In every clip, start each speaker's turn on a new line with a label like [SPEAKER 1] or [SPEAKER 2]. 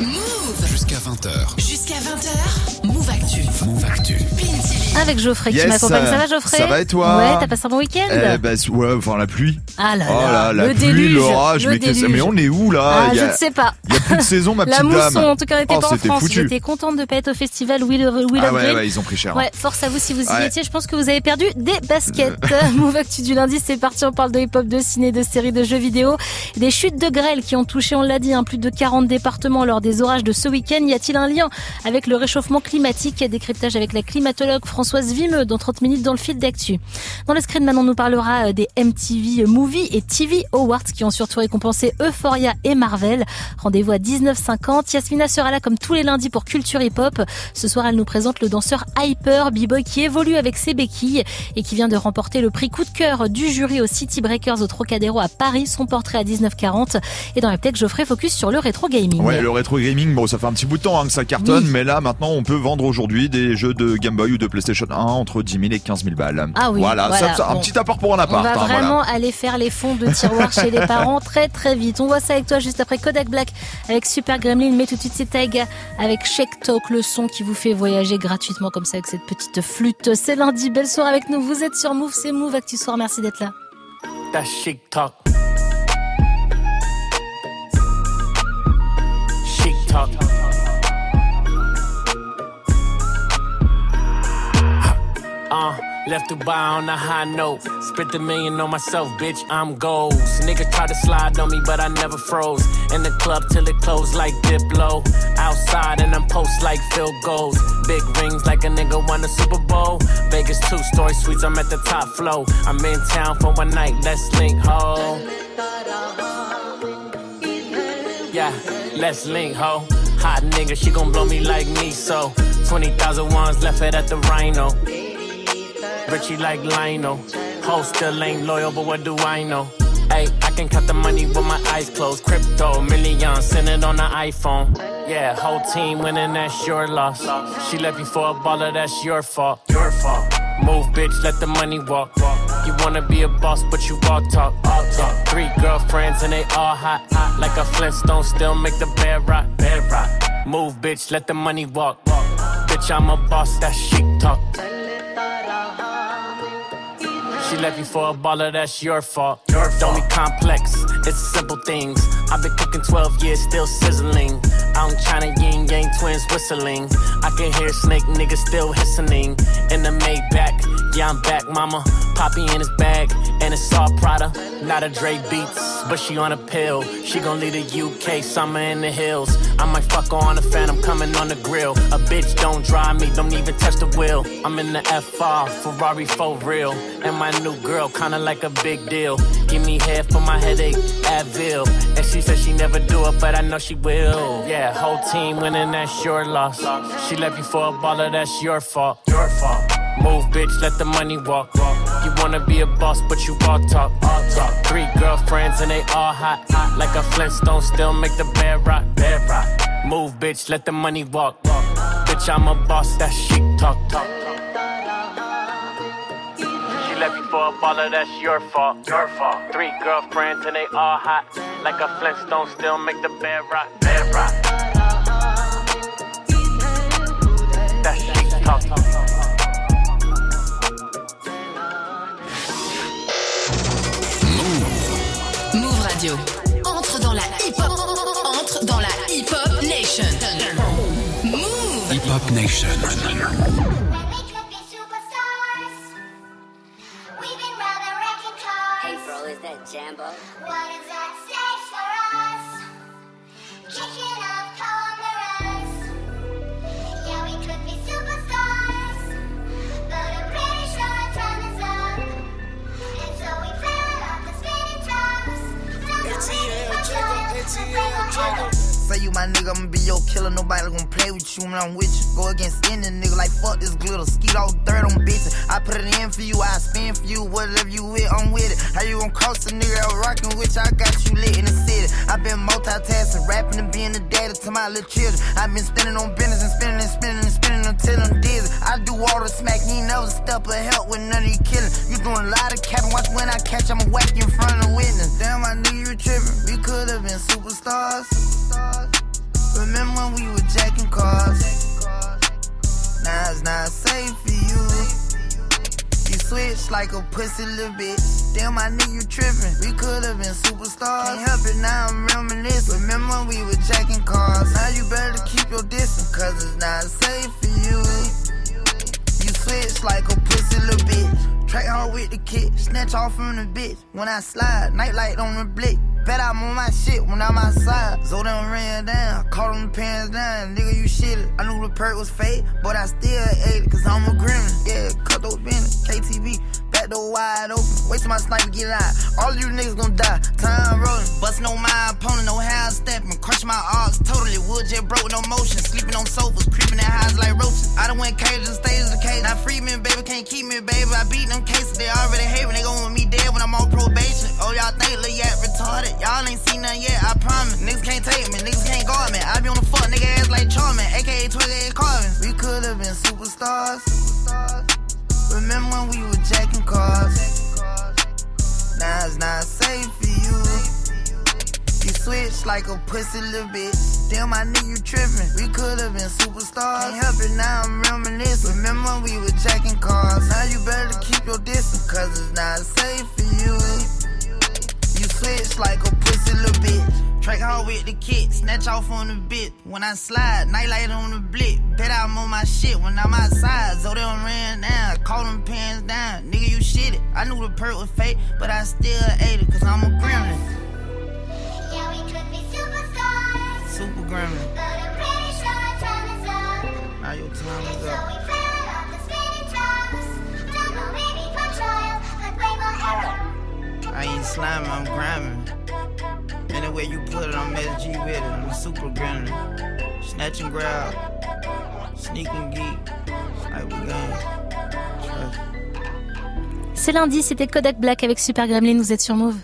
[SPEAKER 1] Move
[SPEAKER 2] Jusqu'à 20h.
[SPEAKER 1] Jusqu'à 20h, Move Actu.
[SPEAKER 2] Move.
[SPEAKER 3] Avec Geoffrey qui
[SPEAKER 4] Yes,
[SPEAKER 3] m'accompagne. Ça va
[SPEAKER 4] euh,
[SPEAKER 3] Geoffrey
[SPEAKER 4] ça va et toi
[SPEAKER 3] Ouais, t'as passé un bon week-end
[SPEAKER 4] Eh ben, ouais, enfin la pluie.
[SPEAKER 3] Ah là
[SPEAKER 4] Oh
[SPEAKER 3] là,
[SPEAKER 4] là, la
[SPEAKER 3] le
[SPEAKER 4] pluie,
[SPEAKER 3] déluge,
[SPEAKER 4] l'orage,
[SPEAKER 3] le
[SPEAKER 4] mais, mais on est où là
[SPEAKER 3] Ah, je ne sais pas.
[SPEAKER 4] il y a plus de saison, ma
[SPEAKER 3] La
[SPEAKER 4] petite
[SPEAKER 3] mousson,
[SPEAKER 4] dame.
[SPEAKER 3] en tout cas, n'était
[SPEAKER 4] Oh,
[SPEAKER 3] pas en
[SPEAKER 4] c'était
[SPEAKER 3] France.
[SPEAKER 4] foutu.
[SPEAKER 3] J'étais contente de pas être au festival Will of, Will
[SPEAKER 4] Ah ouais, ouais, ils ont pris cher.
[SPEAKER 3] Ouais, force à vous si vous y
[SPEAKER 4] Ouais.
[SPEAKER 3] étiez. Je pense que vous avez perdu des baskets. Move Actu du lundi, c'est parti. On parle de hip-hop, de ciné, de séries, de jeux vidéo. Des chutes de grêle qui ont touché, on l'a dit, hein, plus de 40 départements lors des orages de ce week-end. Y a-t-il un lien avec le réchauffement climatique? Décryptage avec la climatologue Françoise Vimeux dans 30 minutes dans le fil d'actu. Dans le screen, maintenant, on nous parlera euh, des MTV Movie et TV Awards qui ont surtout récompensé Euphoria et Marvel. Rendez-vous à 19h50. Yasmina sera là comme tous les lundis pour Culture Hip Hop. Ce soir, elle nous présente le danseur Hyper, B-Boy qui évolue avec ses béquilles et qui vient de remporter le prix coup de cœur du jury au City Breakers au Trocadéro à Paris. Son portrait à 19h40. Et dans la tech, Geoffrey focus sur le rétro gaming.
[SPEAKER 4] Ouais, le rétro gaming, ça fait un petit bout de temps hein, que ça cartonne,
[SPEAKER 3] Oui.
[SPEAKER 4] mais là, maintenant, on peut vendre aujourd'hui des jeux de Game Boy ou de PlayStation 1 entre 10 000 et 15 000 balles.
[SPEAKER 3] Ah oui,
[SPEAKER 4] voilà,
[SPEAKER 3] voilà,
[SPEAKER 4] ça, ça, un
[SPEAKER 3] bon.
[SPEAKER 4] petit apport pour un
[SPEAKER 3] On
[SPEAKER 4] appart.
[SPEAKER 3] va
[SPEAKER 4] hein,
[SPEAKER 3] vraiment
[SPEAKER 4] voilà.
[SPEAKER 3] aller faire les fonds de tiroir chez les parents très très vite. On voit ça avec toi juste après Kodak Black avec Super Gremlin. Mais tout de suite c'est Taiga avec Shake Talk, le son qui vous fait voyager gratuitement comme ça avec cette petite flûte. C'est lundi, belle soirée avec nous. Vous êtes sur Move, c'est Move Actu Soir. Merci d'être là.
[SPEAKER 5] That chic talk. Uh, left Dubai on a high note. Spent a million on myself, bitch. I'm goals. Niggas try to slide on me, but I never froze. In the club till it closed like Diplo. Outside and I'm post like field goals. Big rings like a nigga won the Super Bowl. Vegas two story suites, I'm at the top flow. I'm in town for one night, let's link, ho. Yeah, let's link, ho. Hot nigga, she gon' blow me like me, so 20,000 ones left it at the Rhino. Richie like Lionel. Ho still ain't loyal, but what do I know? Hey, I can cut the money with my eyes closed. Crypto, millions, send it on the iPhone. Yeah, whole team winning, that's your loss. She left you for a baller, that's your fault. Your fault. Move, bitch, let the money walk. You wanna be a boss, but you all talk. All talk. Three girlfriends and they all hot. hot. Like a Flintstone, still make the bed rock. Bed rock. Move, bitch, let the money walk. Bitch, I'm a boss, that chic talk. She left you for a baller, that's your fault. Don't be complex, it's simple things. I've been cooking 12 years, still sizzling. In China, yin yang twins whistling. I can hear snake niggas still hissing. In the Maybach, yeah, I'm back, mama. Poppy in his bag, and it's all Prada. Not a Dre Beats, but she on a pill. She gon' leave the UK, summer in the hills. I might fuck on the fan, I'm coming on the grill. A bitch don't drive me, don't even touch the wheel. I'm in the FR, Ferrari for real. And my new girl, kinda like a big deal. Give me head for my headache, Advil. And she said she never do it, but I know she will. Yeah, whole team winning, that's your loss. She left you for a baller, that's your fault. Your fault. Move, bitch, let the money walk. You wanna be a boss, but you all talk. All talk. Three girlfriends and they all hot. Like a Flintstone, still make the bed rock. Bed rock. Move, bitch, let the money walk. Bitch, I'm a boss, that shit talk. talk. A baller, that's your fault. Your fault. Three girlfriends and they all hot. Like a Flintstone, still make the bed rock. Bed rock. That chic talk.
[SPEAKER 1] Move Radio. Entre dans la hip-hop. Entre dans la hip-hop nation. Move.
[SPEAKER 2] Hip Hop Nation.
[SPEAKER 6] Say you my nigga, I'ma be your killer. Nobody gonna play with you when I'm with you. Go against any nigga like fuck this glitter. Skeet all dirt on bitches. I put it in for you, I spin for you. Whatever you with, I'm with it. How you gon' cross a nigga out rockin' with you? I got you lit in the city. i been multitasking, rapping and being the daddy to my little children. i been spinning on business and spinning and spinning and spinning until I'm dizzy. I do all the smack, ain't never step of help with none of you killing. You doing a lot of capping, watch when I catch, I'ma whack you in front of the witness. Damn, I knew you were tripping. We could have been superstars. Remember when we were jacking cars? Now it's not safe for you. You switch like a pussy little bitch. Damn, I knew you tripping. We could've been superstars. Can't help it, now I'm reminiscing. Remember when we were jacking cars? Now you better keep your distance, cause it's not safe for you. You switch like a pussy little bitch. Track hard with the kid, snatch off from the bitch. When I slide, nightlight on the blick. Bet I'm on my shit when I'm outside. So them ran down, caught them pants down. Nigga, you shitted. I knew the perk was fake, but I still ate it, cause I'm a gremlin. Yeah, cut those benders, KTV. Door wide open, wait till my sniper get out. All you niggas gon' die. Time rolling, bustin' on my opponent, no half stepping. Crush my arcs, totally wood jet broke, no motion. Sleeping on sofas, creeping in highs like roaches. I done went cages and stages the cage. Now free me, baby, can't keep me, baby. I beat them cases, they already hate me. They gon' want me dead when I'm on probation. Oh, y'all think Lil Yak retarded? Y'all ain't seen nothing yet, I promise. Niggas can't take me, niggas can't guard me. I be on the fuck nigga ass like Charmin, aka 28 Carvin. We could've been superstars. superstars. Remember when we were jacking cars? Now it's not safe for you. You switch like a pussy little bitch. Damn, my nigga, you trippin'. We could've been superstars. Can't help it, now I'm reminiscing. Remember when we were jacking cars? Now you better keep your distance, cause it's not safe for you. Switch like a pussy little bitch. Track hard with the kick, snatch off on the bit. When I slide, nightlight on the blick. Bet I'm on my shit when I'm outside. So they done ran down, caught them pants down. Nigga, you shit it. I knew the perk was fake, but I still ate it, cause I'm a gremlin.
[SPEAKER 7] Yeah, we could be superstars,
[SPEAKER 6] Super gremlin.
[SPEAKER 7] but I'm pretty sure our time is up.
[SPEAKER 6] Now your time is up.
[SPEAKER 3] C'est lundi, c'était Kodak Black avec Super Gremlin, vous êtes sur Move.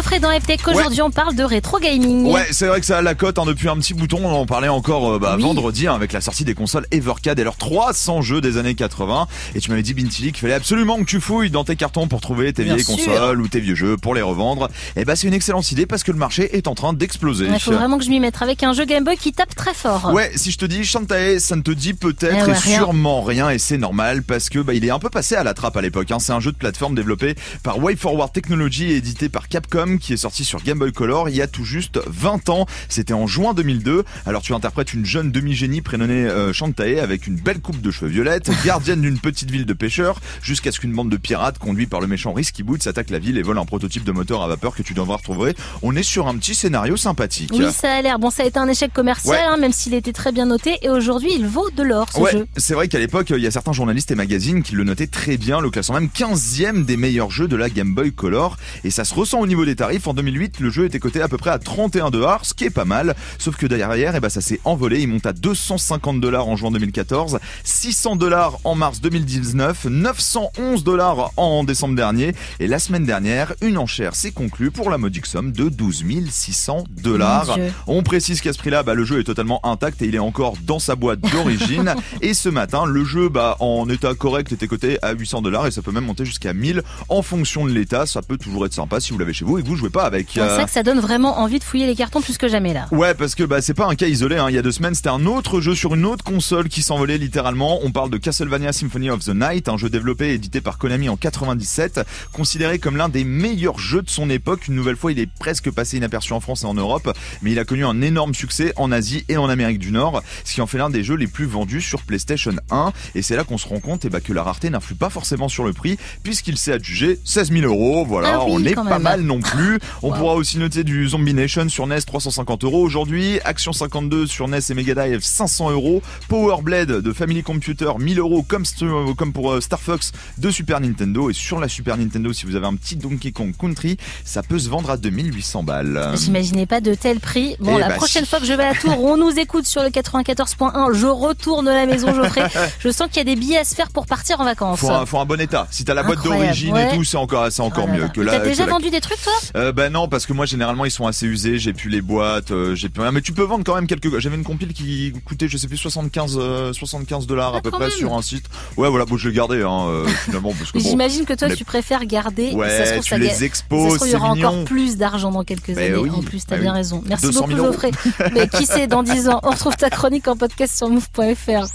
[SPEAKER 3] Geoffrey dans aujourd'hui on parle de rétro gaming.
[SPEAKER 4] Ouais, c'est vrai que ça a la cote hein, depuis un petit bouton. On en parlait encore euh, bah,
[SPEAKER 3] Oui.
[SPEAKER 4] vendredi hein, avec la sortie des consoles Evercade et leurs 300 jeux des années 80. Et tu m'avais dit, Bintili, qu'il fallait absolument que tu fouilles dans tes cartons pour trouver tes
[SPEAKER 3] Bien
[SPEAKER 4] vieilles
[SPEAKER 3] sûr.
[SPEAKER 4] consoles ou tes vieux jeux pour les revendre. Et bah, c'est une excellente idée parce que le marché est en train d'exploser.
[SPEAKER 3] Il faut vraiment que je m'y mette avec un jeu Game Boy qui tape très fort.
[SPEAKER 4] Ouais, si je te dis Shantae, ça ne te dit peut-être
[SPEAKER 3] Eh ouais,
[SPEAKER 4] et
[SPEAKER 3] rien.
[SPEAKER 4] sûrement rien et c'est normal parce que bah, il est un peu passé à la trappe à l'époque. Hein. C'est un jeu de plateforme développé par WayForward Technology et édité par Capcom qui est sorti sur Game Boy Color il y a tout juste 20 ans. C'était en juin 2002. Alors tu interprètes une jeune demi-génie prénommée euh, Shantae avec une belle coupe de cheveux violettes, gardienne d'une petite ville de pêcheurs, jusqu'à ce qu'une bande de pirates conduits par le méchant Risky Boot s'attaque la ville et vole un prototype de moteur à vapeur que tu devras retrouver. On est sur un petit scénario sympathique.
[SPEAKER 3] Oui, ça a l'air. Bon, ça a été un échec commercial,
[SPEAKER 4] Ouais.
[SPEAKER 3] hein, même s'il était très bien noté. Et aujourd'hui, il vaut de l'or, ce
[SPEAKER 4] Ouais,
[SPEAKER 3] jeu.
[SPEAKER 4] c'est vrai qu'à l'époque, il y a certains journalistes et magazines qui le notaient très bien, le classant même 15e des meilleurs jeux de la Game Boy Color. Et ça se ressent au niveau des tarifs. En 2008, le jeu était coté à peu près à 31 dollars, ce qui est pas mal. Sauf que derrière, eh ben, ça s'est envolé. Il monte à 250 dollars en juin 2014, 600 dollars en mars 2019, 911 dollars en décembre dernier. Et la semaine dernière, une enchère s'est conclue pour la modique somme de 12 600 dollars. On précise qu'à ce prix-là, bah, le jeu est totalement intact et il est encore dans sa boîte d'origine. et ce matin, le jeu, bah, en état correct, était coté à 800 dollars et ça peut même monter jusqu'à 1000 en fonction de l'état. Ça peut toujours être sympa si vous l'avez chez vous et que vous jouez pas avec.
[SPEAKER 3] C'est
[SPEAKER 4] euh,
[SPEAKER 3] ça que ça donne vraiment envie de fouiller les cartons plus que jamais là.
[SPEAKER 4] Ouais, parce que bah c'est pas un cas isolé. Hein. Il y a deux semaines, c'était un autre jeu sur une autre console qui s'envolait littéralement. On parle de Castlevania Symphony of the Night, un jeu développé et édité par Konami en 97, considéré comme l'un des meilleurs jeux de son époque. Une nouvelle fois, il est presque passé inaperçu en France et en Europe, mais il a connu un énorme succès en Asie et en Amérique du Nord, ce qui en fait l'un des jeux les plus vendus sur PlayStation 1. Et c'est là qu'on se rend compte eh bah, que la rareté n'influe pas forcément sur le prix, puisqu'il s'est adjugé 16 000 euros. Voilà,
[SPEAKER 3] Ah oui,
[SPEAKER 4] on est pas
[SPEAKER 3] même.
[SPEAKER 4] mal non plus. On pourra aussi noter du Zombie Nation sur NES 350 euros aujourd'hui, Action 52 sur NES et Mega Drive 500 euros, Power Blade de Family Computer 1000 euros comme, comme pour euh, Star Fox de Super Nintendo et sur la Super Nintendo si vous avez un petit Donkey Kong Country ça peut se vendre à 2800 balles.
[SPEAKER 3] J'imaginais pas de tel prix. Bon,
[SPEAKER 4] Eh
[SPEAKER 3] la
[SPEAKER 4] bah,
[SPEAKER 3] prochaine
[SPEAKER 4] si.
[SPEAKER 3] fois que je vais à Tours, on nous écoute sur le 94.1. Je retourne à la maison, Geoffrey. je sens qu'il y a des billets à se faire pour partir en vacances.
[SPEAKER 4] Faut un, faut un bon état. Si t'as la boîte d'origine
[SPEAKER 3] ouais.
[SPEAKER 4] et tout, c'est encore, c'est encore
[SPEAKER 3] là
[SPEAKER 4] mieux la.
[SPEAKER 3] T'as
[SPEAKER 4] que
[SPEAKER 3] déjà
[SPEAKER 4] la-
[SPEAKER 3] vendu des trucs toi?
[SPEAKER 4] Euh, bah non, parce que moi généralement ils sont assez usés. J'ai plus les boîtes, euh, j'ai plus rien. Mais tu peux vendre quand même quelques. J'avais une compile qui coûtait, je sais plus 75 euh, 75 dollars à peu près
[SPEAKER 3] même.
[SPEAKER 4] sur un site. Ouais, voilà, bon je l'ai gardé hein, euh, finalement parce que bon.
[SPEAKER 3] J'imagine que toi, tu préfères garder.
[SPEAKER 4] Ouais,
[SPEAKER 3] ça se trouve,
[SPEAKER 4] tu
[SPEAKER 3] ça
[SPEAKER 4] les
[SPEAKER 3] ga- ça
[SPEAKER 4] exposes,
[SPEAKER 3] se trouve, il y aura encore plus d'argent dans quelques
[SPEAKER 4] Bah
[SPEAKER 3] années.
[SPEAKER 4] oui,
[SPEAKER 3] En plus, t'as
[SPEAKER 4] bah
[SPEAKER 3] bien
[SPEAKER 4] oui.
[SPEAKER 3] raison. Merci
[SPEAKER 4] 200
[SPEAKER 3] beaucoup,
[SPEAKER 4] 000 euros.
[SPEAKER 3] Geoffrey. Mais qui sait, dans 10 ans, on retrouve ta chronique en podcast sur move.fr.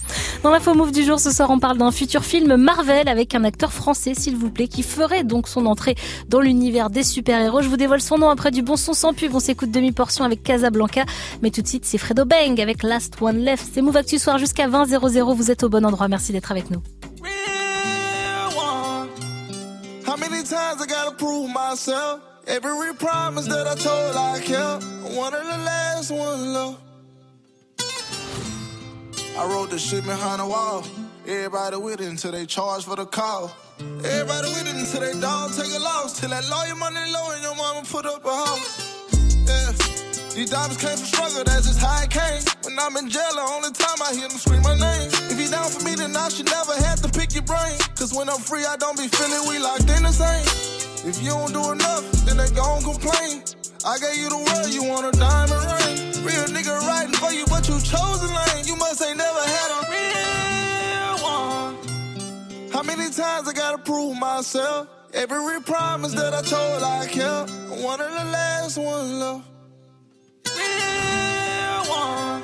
[SPEAKER 3] Dans l'info move du jour, ce soir, on parle d'un futur film Marvel avec un acteur français, s'il vous plaît, qui ferait donc son entrée dans l'univers des super-héros. Je vous dévoile son nom après du bon son sans pub. On s'écoute demi-portion avec Casablanca. Mais tout de suite, c'est Fredo Bang avec Last One Left. C'est Move Actu Soir jusqu'à 20 00. Vous êtes au bon endroit. Merci d'être avec nous.
[SPEAKER 8] How many times I gotta prove myself? Every promise that I told I kept. One of the last one love. I wrote the shit behind the wall. Everybody with it until they charge for the call. Everybody with it until they dog take a loss. Till that lawyer money low and your mama put up a house. Yeah. These diamonds came from struggle, that's just how it came. When I'm in jail, the only time I hear them scream my name. If you down for me, then I should never have to pick your brain. Cause when I'm free, I don't be feeling we locked in the same. If you don't do enough, then they gon' complain. I gave you the world, you want a diamond ring. Real nigga riding for you, but you chose a lane. You must ain't never had a real. How many times I gotta prove myself? Every promise that I told I kept. One of the last one love. Real one.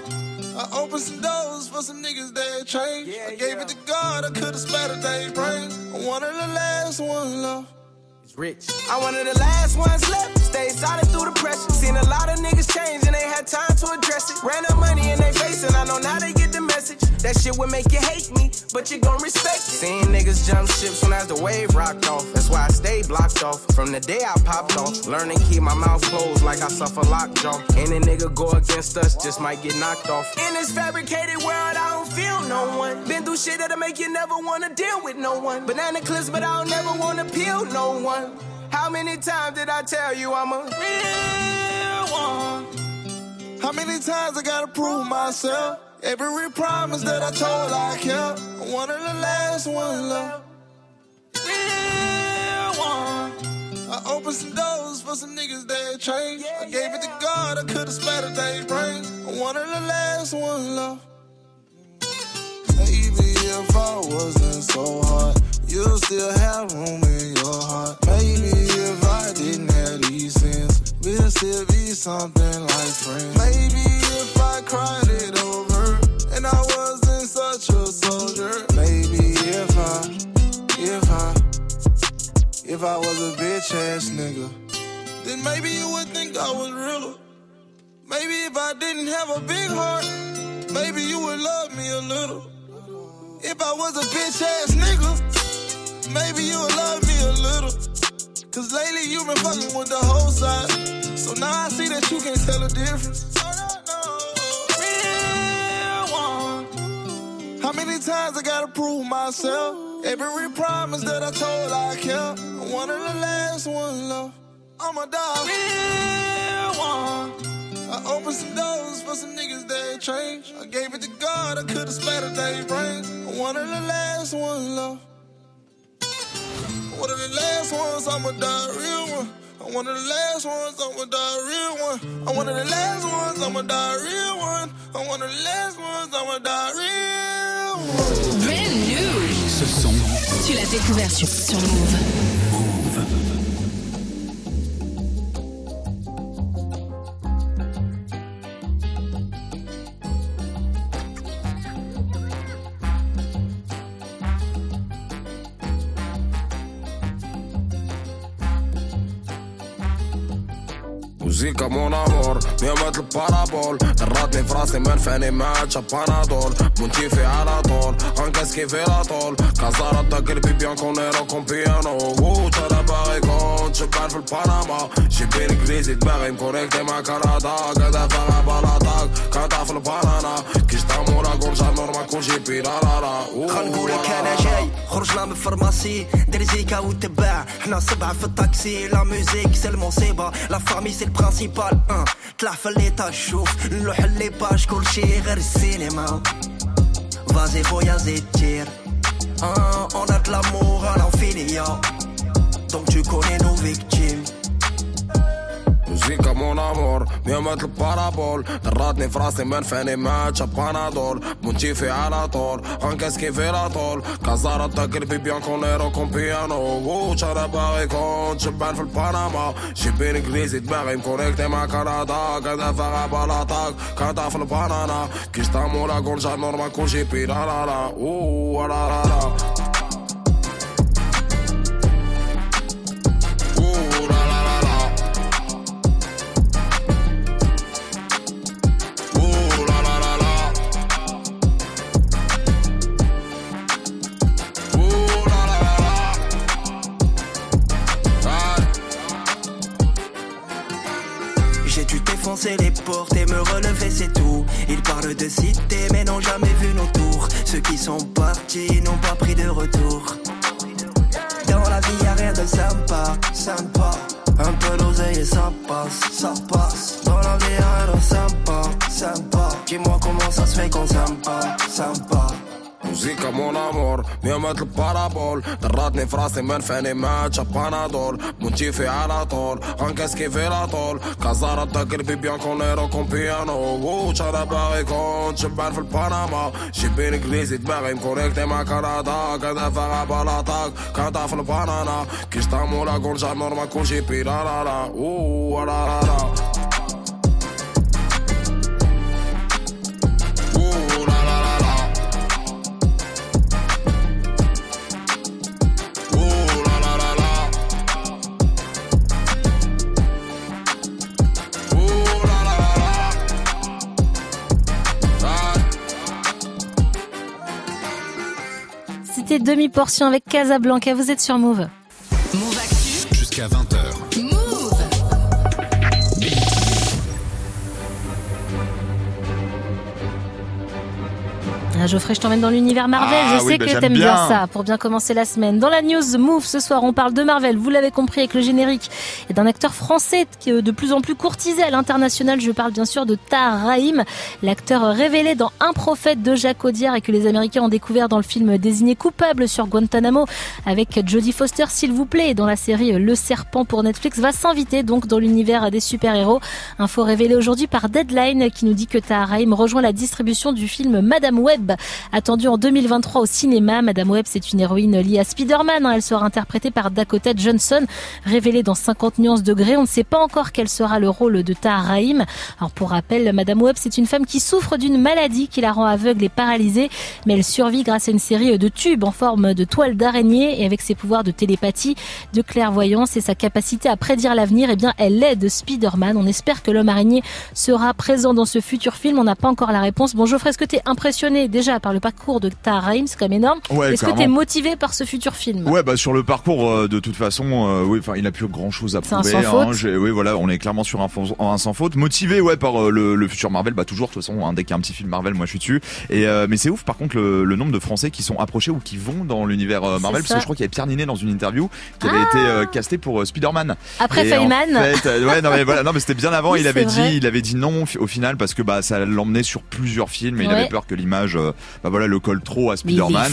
[SPEAKER 8] I opened some doors for some niggas that changed. I gave it to God, I could've splattered their brains. One of the last one love.
[SPEAKER 9] It's rich. I'm one of the last ones left. Stayed solid through the pressure. Seen a lot of niggas change and they had time to address it. Ran up money in their face and I know now they get the message. That shit would make you hate me, but you gon' respect it. Seen niggas jump ships when as the wave rocked off. That's why I stay blocked off. From the day I popped off, learn learning keep my mouth closed like I suffer lockjaw. Any nigga go against us just might get knocked off. In this fabricated world, I don't feel no one. Been through shit that'll make you never wanna deal with no one. Banana clips, but I don't never wanna peel no one. How many times did I tell you I'm a real?
[SPEAKER 8] How many times I gotta prove myself? Every promise that I told I kept. One of the last ones love. Real one. I opened some doors for some niggas that changed. I gave it to God, I could've splattered their brains. One of the last one love. Maybe if I wasn't so hard, you'll still have room in your heart. Maybe if I didn't have these sins, we'll still be something like friends. Maybe if I cried it over and I wasn't such a soldier. Maybe if I, if I, if I was a bitch ass nigga, then maybe you would think I was realer. Maybe if I didn't have a big heart, maybe you would love me a little. If I was a bitch ass nigga, maybe you would love me a little. Cause lately you been fucking with the whole side. So now I see that you can't tell the difference. How many times I gotta prove myself? Every promise that I told I kept. One of the last one love. I'm a dog. Real one. I opened some doors for some niggas that changed. I gave it to God, I could've splattered their brains. One of the last one love. One of the last ones, I'ma die a real one. I'm one of the last ones, I'ma die a real one. I'm one of the last ones, I'ma die a real one. I'm one of the last ones, I'ma die a real one.
[SPEAKER 1] Brand new.
[SPEAKER 2] Ce son
[SPEAKER 1] Tu l'as découvert sur, sur Move.
[SPEAKER 10] موسيقى مون امور يا مثل البارابول دراتني في راسي ما نفعني ما عادش بانادول مونتيفي على طول انكاسكي في لا طول كازارا دا قلبي بيان كونيرو كون بيانو ووت انا باغي كون شبان في البنما جيبين انجليزي دماغي مكونيكتي مع كندا قاعدة فاغا بلاطاك كاتا في البنانا كيش تامورا كون جانور ما كون جيبي لا لا لا
[SPEAKER 11] خنقولك انا جاي خرجنا من الفارماسي دير زيكا وتباع حنا سبعة في الطاكسي لا ميوزيك سي المصيبة لا فامي سي البرانسيبال أه. طلع في الليطا شوف نلوح اللي باش كلشي غير السينما فازي خويا زيد تير أه. On a de l'amour à l'infini, yo. Donc tu connais nos victimes
[SPEAKER 10] موسيقى مون امور مثل البارابول دراتني في راسي ما نفاني ماتش بانادول مونتيفي على طول انكاسكي في لا طول كازارا قلبي بيان كونيرو كون بيانو ووش انا باغي كنت شبان في البنما جيبين انجليزي دماغي مكونيكتي مع كندا قاعدة فيها بلاطاك كندا في البنانا كيش تامولا كونجا نورمال كون جيبي لا لا لا اوه لا لا لا
[SPEAKER 11] Dû défoncer les portes et me relever, c'est tout. Ils parlent de cité, mais n'ont jamais vu nos tours. Ceux qui sont partis n'ont pas pris de retour. Dans la vie, y'a rien de sympa, sympa. Un peu d'oseille et ça passe, ça passe. Dans la vie, y'a rien de sympa, sympa. Dis-moi comment ça se fait qu'on s'aime pas, sympa
[SPEAKER 10] موسيقى مون امور يا مثل البارابول دراتني في راسي ما نفاني ماتش بانادول مونتيفي على طول انكاسكي في لا طول كازارا قلبي بيان كونيرو كون بيانو ووش انا باغي كنت شبان في البنما جيبين انجليزي دماغي مكونيكتي مع كندا قاعدة فيها بلاطاك كندا في البنانا كيش تامولا كونجا نورمال كون جيبي لا لا لا اوه لا لا لا
[SPEAKER 3] Demi-portion avec Casablanca. Vous êtes sur Move.
[SPEAKER 1] Move Actu.
[SPEAKER 2] Jusqu'à 20h.
[SPEAKER 3] Geoffrey, je t'emmène dans l'univers Marvel.
[SPEAKER 4] Ah
[SPEAKER 3] je sais que
[SPEAKER 4] j'aime
[SPEAKER 3] t'aimes bien.
[SPEAKER 4] bien.
[SPEAKER 3] ça pour bien commencer la semaine. Dans la news Move ce soir, on parle de Marvel. Vous l'avez compris avec le générique et d'un acteur français qui est de plus en plus courtisé à l'international. Je parle bien sûr de Tahar Rahim, l'acteur révélé dans Un prophète de Jacques Audiard et que les Américains ont découvert dans le film Désigné coupable sur Guantanamo avec Jodie Foster, s'il vous plaît, et dans la série Le Serpent pour Netflix va s'inviter donc dans l'univers des super-héros. Info révélée aujourd'hui par Deadline qui nous dit que Tahar Rahim rejoint la distribution du film Madame Web, attendu en 2023 au cinéma. Madame Web, c'est une héroïne liée à Spider-Man. hein. Elle sera interprétée par Dakota Johnson, révélée dans 50 nuances degrés. On ne sait pas encore quel sera le rôle de Tahar Rahim. Alors pour rappel, Madame Web, c'est une femme qui souffre d'une maladie qui la rend aveugle et paralysée, mais elle survit grâce à une série de tubes en forme de toile d'araignée et avec ses pouvoirs de télépathie, de clairvoyance et sa capacité à prédire l'avenir, eh bien, elle aide Spider-Man. On espère que l'homme araignée sera présent dans ce futur film. On n'a pas encore la réponse. Bon, Geoffrey, est-ce que tu es impressionné par le parcours de Rahim C'est quand même énorme.
[SPEAKER 4] Ouais,
[SPEAKER 3] est-ce que tu es motivé par ce futur film?
[SPEAKER 4] Ouais, bah sur le parcours, euh, de toute façon, euh, oui, enfin, il a plus grand chose à
[SPEAKER 3] un
[SPEAKER 4] prouver.
[SPEAKER 3] faute.
[SPEAKER 4] j'ai- oui, voilà, on est clairement sur un, un sans faute. Motivé, ouais, par euh, le, le futur Marvel, bah toujours, de toute façon, hein, dès qu'il y a un petit film Marvel, moi je suis dessus. Et mais c'est ouf, par contre, le, le nombre de Français qui sont approchés ou qui vont dans l'univers Marvel, parce que je crois qu'il y avait Pierre Ninet dans une interview qui avait
[SPEAKER 3] Ah.
[SPEAKER 4] été euh, casté pour Spider-Man.
[SPEAKER 3] Après
[SPEAKER 4] en
[SPEAKER 3] Feynman.
[SPEAKER 4] fait, ouais, non mais voilà, non mais c'était bien avant.
[SPEAKER 3] Oui,
[SPEAKER 4] il avait
[SPEAKER 3] vrai.
[SPEAKER 4] dit, il avait dit non au final parce que bah ça l'emmenait sur plusieurs films et il avait peur que l'image, bah voilà, le colle trop à Spider-Man.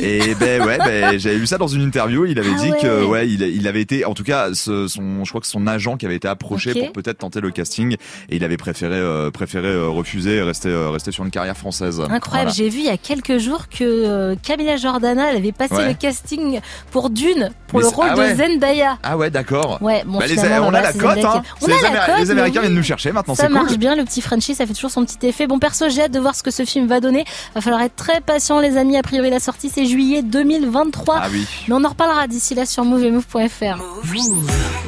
[SPEAKER 4] Et ben ouais, ben, j'avais vu ça dans une interview. Il avait
[SPEAKER 3] Ah
[SPEAKER 4] dit
[SPEAKER 3] ouais.
[SPEAKER 4] que ouais, il, il avait été, en tout cas, ce- son, je crois que son agent qui avait été approché pour peut-être tenter le casting, et il avait préféré euh, préféré euh, refuser, et rester euh, rester sur une carrière française.
[SPEAKER 3] Incroyable,
[SPEAKER 4] Voilà.
[SPEAKER 3] j'ai vu il y a quelques jours que Camilla Jordana elle avait passé
[SPEAKER 4] Ouais.
[SPEAKER 3] le casting pour Dune pour
[SPEAKER 4] Mais
[SPEAKER 3] le rôle
[SPEAKER 4] ah
[SPEAKER 3] de. Zendaya.
[SPEAKER 4] Ah ouais, d'accord.
[SPEAKER 3] Ouais, bon,
[SPEAKER 4] Bah, les-
[SPEAKER 3] finalement,
[SPEAKER 4] on a la cote, hein.
[SPEAKER 3] On a
[SPEAKER 4] les,
[SPEAKER 3] la cote,
[SPEAKER 4] les Américains
[SPEAKER 3] oui.
[SPEAKER 4] viennent nous chercher maintenant,
[SPEAKER 3] Ça marche
[SPEAKER 4] cool.
[SPEAKER 3] bien, le petit Frenchie, ça fait toujours son petit effet. Bon, perso, j'ai hâte de voir ce que ce film va donner. Va falloir être très patient, les amis. A priori, la sortie, c'est juillet 2023.
[SPEAKER 4] Ah oui.
[SPEAKER 3] Mais on en reparlera d'ici là sur moveemove.fr.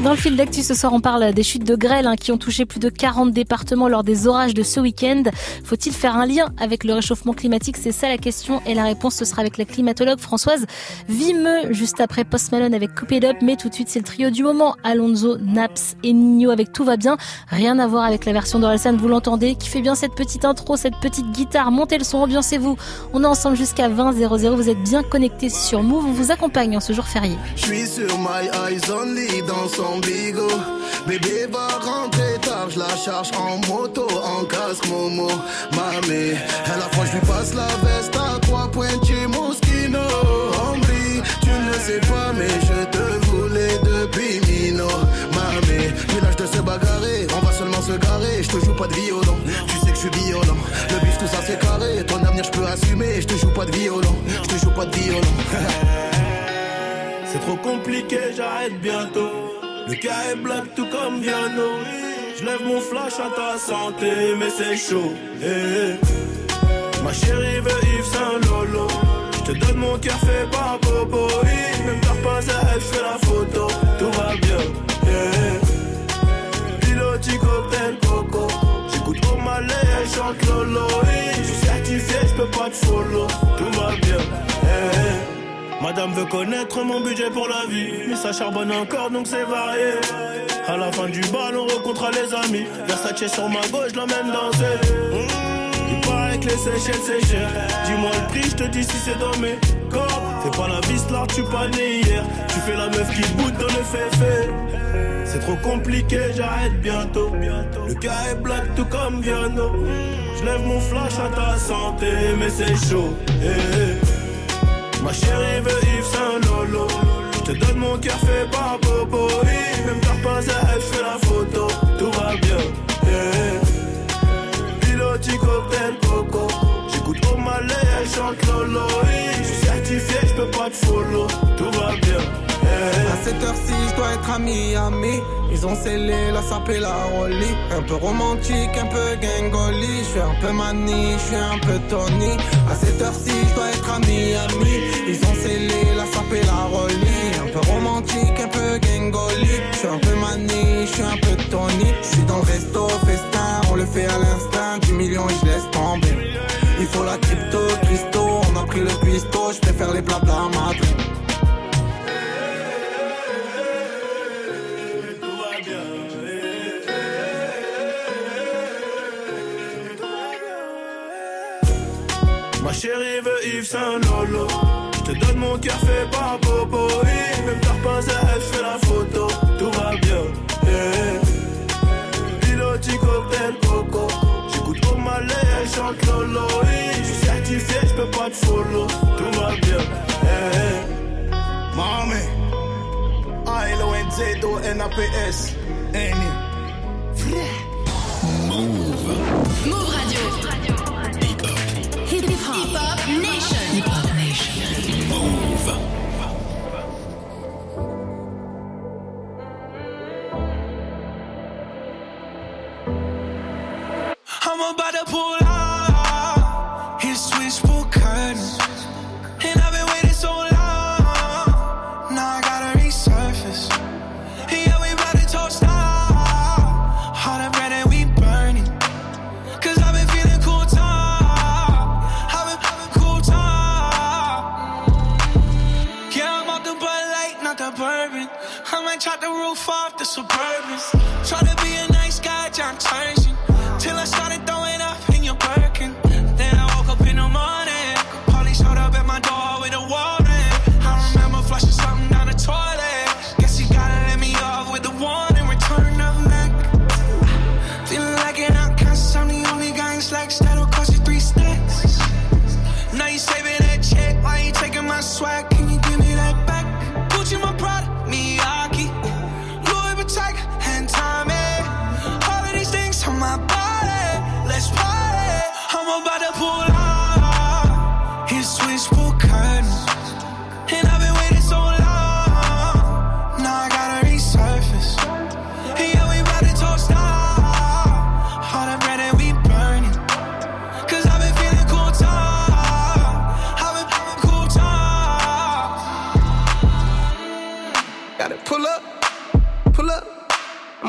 [SPEAKER 3] Dans le fil d'actu ce soir, on parle des chutes de grêle hein, qui ont touché plus de 40 départements lors des orages de ce week-end. Faut-il faire un lien avec le réchauffement climatique? C'est ça la question et la réponse ce sera avec la climatologue Françoise Vimeux juste après Post Malone avec Coop It Up. Mais tout de suite, c'est le trio du moment Alonso, Naps et Nino avec Tout va bien. Rien à voir avec la version d'Orelsan, vous l'entendez, qui fait bien cette petite intro, cette petite guitare. Montez le son, On est ensemble jusqu'à 20 00. Vous êtes bien connectés sur Move. On vous accompagne en ce jour férié.
[SPEAKER 8] Je suis sur my eyes only dans son bigot. Bébé va rentrer tard, je la charge en moto, en casque Momo. Mamé, à la fois je lui passe la veste à trois points chez Moschino. Hombre, tu ne sais pas, mais je te voulais depuis Mino. Mamé,
[SPEAKER 12] Puis l'âge de se bagarrer, on va seulement se garer. Je te joue pas de violon, tu sais que je suis violent. Le bif, tout ça c'est carré. Avenir, je peux assumer. Je te joue pas de violon, je te joue pas de violon.
[SPEAKER 13] C'est trop compliqué, j'arrête bientôt. Le cas est black tout comme Viano. Je lève mon flash à ta santé, mais c'est chaud. eh. Ma chérie veut Yves Saint Lolo. Je te donne mon cœur fait par Bobo. Même t'as pas à elle, je fais la photo. Follow. Tout va bien. eh, eh. Madame veut connaître mon budget pour la vie. Mais ça charbonne encore donc c'est varié. À la fin du bal, on rencontre les amis. Versace sur ma gauche, l'emmène danser. Mmh, Il paraît que les Seychelles c'est cher. Dis-moi le prix, je te dis si c'est dans mes corps. Fais pas la vis là, tu pas né hier. Tu fais la meuf qui boude dans le fait C'est trop compliqué, j'arrête bientôt. Le cas est black tout comme Viano. Je lève mon flash à ta santé, mais c'est chaud. eh, eh. Ma chérie veut Yves Saint Lolo. Je te donne mon cœur fait par Bobo. Même t'as pas à elle, fais la photo. Tout va bien. eh. Piloti cocktail coco. J'écoute au malais, elle chante Lolo. Je suis certifié, je peux pas te follow. Tout va bien.
[SPEAKER 9] À cette heure-ci, je dois être à Miami. Ils ont scellé la sape et la rollie. Un peu romantique, un peu gangoli. Je suis un peu mani, je suis un peu Tony. À cette heure-ci, je dois être à Miami. Ils ont scellé la sape et la rollie. Un peu romantique, un peu gangoli. Je suis un peu mani, je suis un peu Tony. Je suis dans le resto, festin, on le fait à l'instinct. 10 millions et je laisse tomber. Il faut la crypto, Christo. On a pris le cuistot, je préfère les à Madrid.
[SPEAKER 13] Ma chérie veut Yves Saint Lolo. Je te donne mon cœur fait par Bobo. Oui, Même t'as pas à elle, fais la photo. Tout va bien. eh. Piloti cocktail coco. J'écoute au malais, elle chante Lolo. Je suis certifié, je peux pas te follow. Tout va bien. eh.
[SPEAKER 12] Mami, A-L-O-N-Z, N-A-P-S. N.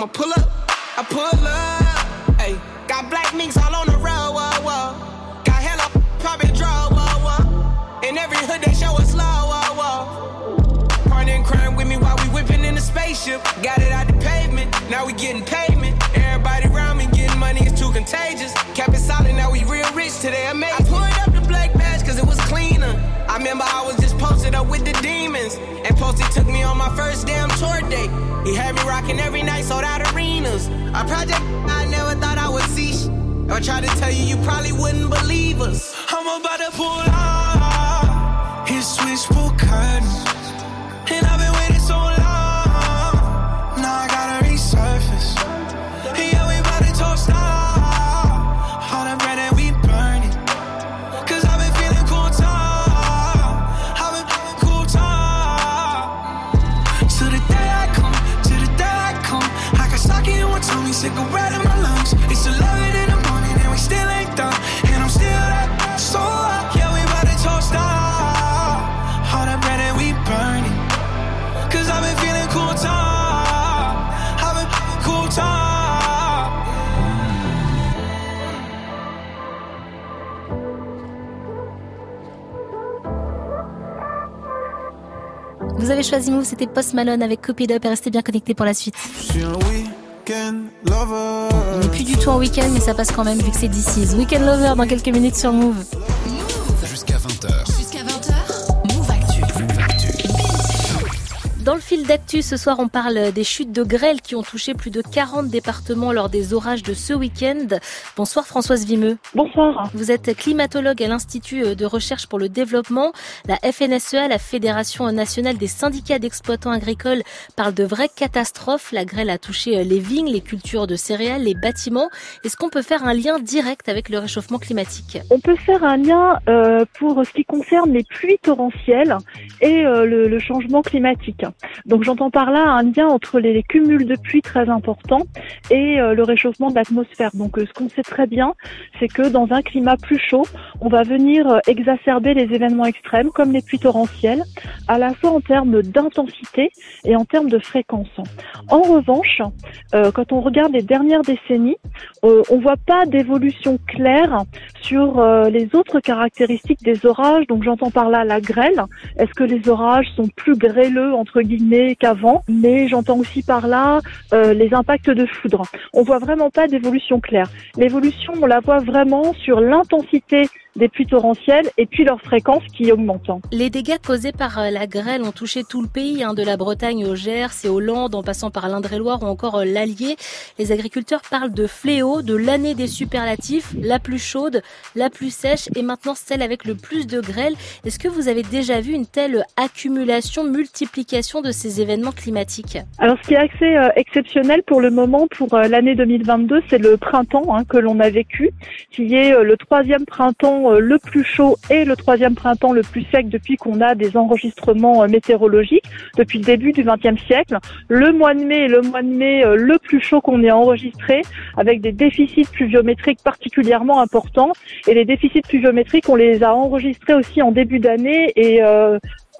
[SPEAKER 9] I'ma pull up, I pull up. Hey, got black minks all on the road, whoa, whoa. Got hella poppin' draw, whoa, whoa. In every hood they show us love, whoa, whoa. Partner crime with me while we whipping in the spaceship. Got it out the pavement, now we getting payment. Everybody around me getting money is too contagious. Kept it solid, now we real rich today, amazing. I cause it was cleaner. I remember I was just posted up with the demons. And Posty took me on my first damn tour date. He had me rocking every night, sold out arenas. A project I never thought I would see. If I tried to tell you, you probably wouldn't believe us. I'm about to pull out his switchboard curtains.
[SPEAKER 3] Avez choisi Move, c'était Post Malone avec Copy Up et restez bien connectés pour la suite.
[SPEAKER 8] Je suis un week-end lover.
[SPEAKER 3] On n'est plus du tout en week-end, mais ça passe quand même vu que c'est DC's. Weekend Lover dans quelques minutes sur Move.
[SPEAKER 2] Jusqu'à 20h.
[SPEAKER 1] Jusqu'à 20h,
[SPEAKER 3] Dans le fil d'actu, ce soir, on parle des chutes de grêle qui ont touché plus de 40 départements lors des orages de ce week-end. Bonsoir Françoise Vimeux.
[SPEAKER 14] Bonsoir.
[SPEAKER 3] Vous êtes climatologue à l'Institut de recherche pour le développement. La FNSEA, la Fédération nationale des syndicats d'exploitants agricoles, parle de vraies catastrophes. La grêle a touché les vignes, les cultures de céréales, les bâtiments. Est-ce qu'on peut faire un lien direct avec le réchauffement climatique?
[SPEAKER 14] On peut faire un lien euh, pour ce qui concerne les pluies torrentielles et euh, le, le changement climatique. Donc j'entends par là un lien entre les cumuls de pluie très importants et euh, le réchauffement de l'atmosphère. Donc euh, ce qu'on sait très bien, c'est que dans un climat plus chaud, on va venir euh, exacerber les événements extrêmes comme les pluies torrentielles, à la fois en termes d'intensité et en termes de fréquence. En revanche, quand on regarde les dernières décennies, on voit pas d'évolution claire sur les autres caractéristiques des orages. Donc j'entends par là la grêle. Est-ce que les orages sont plus grêleux entre guillemets qu'avant Mais j'entends aussi par là euh, les impacts de foudre. On voit vraiment pas d'évolution claire. L'évolution, on la voit vraiment sur l'intensité des pluies torrentielles et puis leur fréquence qui augmente.
[SPEAKER 3] Les dégâts causés par euh, la grêle ont touché tout le pays, hein, de la Bretagne au Gers et aux Landes, en passant par l'Indre-et-Loire ou encore euh, l'Allier. Les agriculteurs parlent de fléau, de l'année des superlatifs, la plus chaude, la plus sèche et maintenant celle avec le plus de grêle. Est-ce que vous avez déjà vu une telle accumulation, multiplication de ces événements climatiques?
[SPEAKER 14] Alors ce qui est assez euh, exceptionnel pour le moment, pour euh, l'année 2022, c'est le printemps hein, que l'on a vécu, qui est euh, le troisième printemps euh, le plus chaud et le troisième printemps le plus sec depuis qu'on a des enregistrements euh, météorologiques, depuis le début du XXe siècle. Le mois de mai est le mois de mai euh, le plus chaud qu'on ait enregistré, avec des déficits pluviométriques particulièrement importants. Et les déficits pluviométriques, on les a enregistrés aussi en début d'année et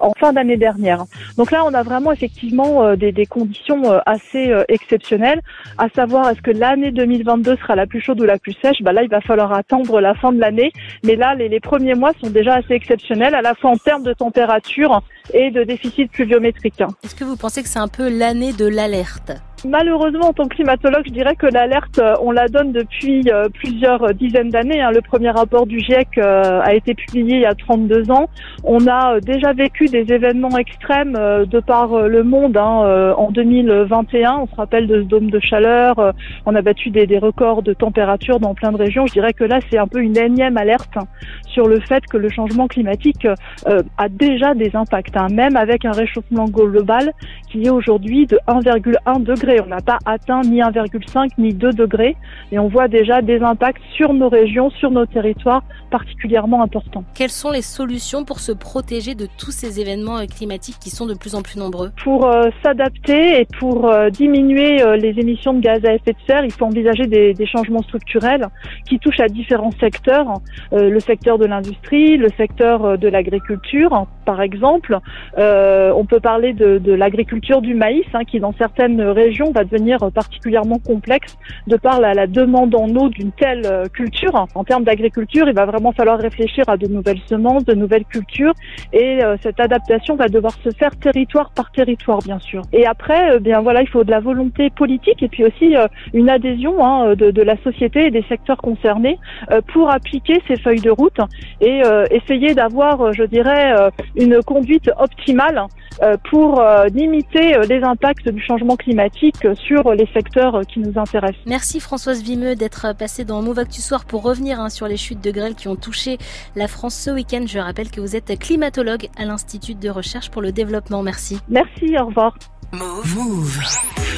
[SPEAKER 14] en fin d'année dernière. Donc là, on a vraiment effectivement euh, des, conditions euh, assez euh, exceptionnelles, à savoir est-ce que l'année 2022 sera la plus chaude ou la plus sèche? Bah Là, il va falloir attendre la fin de l'année. Mais là, les premiers mois sont déjà assez exceptionnels, à la fois en termes de température et de déficit pluviométrique.
[SPEAKER 3] Est-ce que vous pensez que c'est un peu l'année de l'alerte?
[SPEAKER 14] Malheureusement, en tant que climatologue, je dirais que l'alerte, euh, on la donne depuis euh, plusieurs euh, dizaines d'années. hein. Le premier rapport du GIEC a été publié il y a 32 ans. On a déjà vécu des événements extrêmes de par le monde hein, en 2021. On se rappelle de ce dôme de chaleur. On a battu des, des records de température dans plein de régions. Je dirais que là, c'est un peu une énième alerte hein, sur le fait que le changement climatique a déjà des impacts, même avec un réchauffement global qui est aujourd'hui de 1,1 degré. On n'a pas atteint ni 1,5 ni 2 degrés et on voit déjà des impacts sur nos régions, sur nos territoires particulièrement importants.
[SPEAKER 3] Quelles sont les solutions pour se protéger de tous ces événements euh, climatiques qui sont de plus en plus nombreux?
[SPEAKER 14] Pour euh, s'adapter et pour euh, diminuer euh, les émissions de gaz à effet de serre, il faut envisager des, des changements structurels qui touchent à différents secteurs. Le secteur de l'industrie, le secteur de l'agriculture, par exemple. On peut parler de, de l'agriculture du maïs, hein, qui dans certaines régions va devenir particulièrement complexe de par la, la demande en eau d'une telle euh, culture. En termes d'agriculture, il va vraiment falloir réfléchir à de nouvelles semences, de nouvelles cultures, et euh, cette adaptation va devoir se faire territoire par territoire, bien sûr. Et après, euh, bien voilà, il faut de la volonté politique et puis aussi euh, une adhésion hein, de, de la société et des secteurs concernés euh, pour appliquer ces feuilles de route et euh, essayer d'avoir, je dirais, une conduite optimale pour limiter euh, les impacts du changement climatique euh, sur les secteurs euh, qui nous intéressent.
[SPEAKER 3] Merci Françoise Vimeux d'être passée dans Move Actu Soir pour revenir hein, sur les chutes de grêle qui ont touché la France ce week-end. Je rappelle que vous êtes climatologue à l'Institut de recherche pour le développement. Merci.
[SPEAKER 14] Merci, au revoir.
[SPEAKER 1] Move.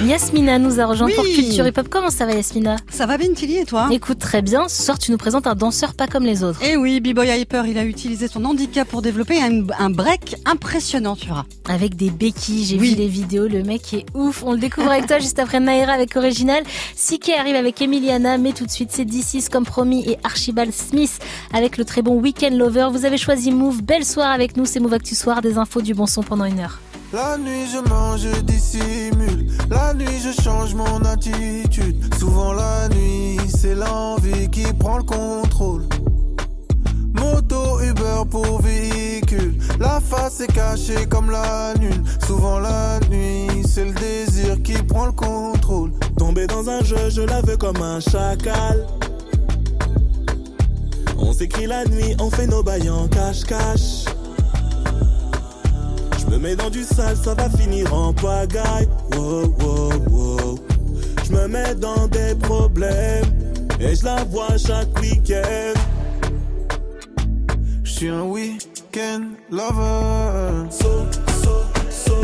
[SPEAKER 3] Yasmina nous a rejoint pour. Culture Hip Hop. Comment ça va Yasmina?
[SPEAKER 15] Ça va bien Tilly et toi?
[SPEAKER 3] Écoute très bien. Ce soir tu nous présentes un danseur pas comme les autres.
[SPEAKER 15] Eh oui, B-Boy Hyper, il a utilisé son handicap pour développer un, un break impressionnant, tu verras.
[SPEAKER 3] Avec des béquilles, j'ai
[SPEAKER 15] Oui.
[SPEAKER 3] vu les vidéos, le mec est ouf. On le découvre avec toi juste après Naira avec Original. Sike arrive avec Emiliana, mais tout de suite c'est D6 comme promis et Archibald Smith avec le très bon Weekend Lover. Vous avez choisi Move. Belle soirée avec nous, c'est Move Actu Soir, des infos du bon son pendant une heure.
[SPEAKER 8] La nuit je mange, je dissimule. La nuit je change mon attitude. Souvent la nuit, c'est l'envie qui prend le contrôle. Moto, Uber pour véhicule. La face est cachée comme la lune. Souvent la nuit, c'est le désir qui prend le contrôle.
[SPEAKER 13] Tombé dans un jeu, je la veux comme un chacal. On s'écrit la nuit, on fait nos bails en cache-cache. Je me mets dans du sale, ça va finir en pagaille. Wow, wow, wow. Je me mets dans des problèmes et je la vois chaque week-end.
[SPEAKER 8] Je suis un week-end lover.
[SPEAKER 13] So, so, so,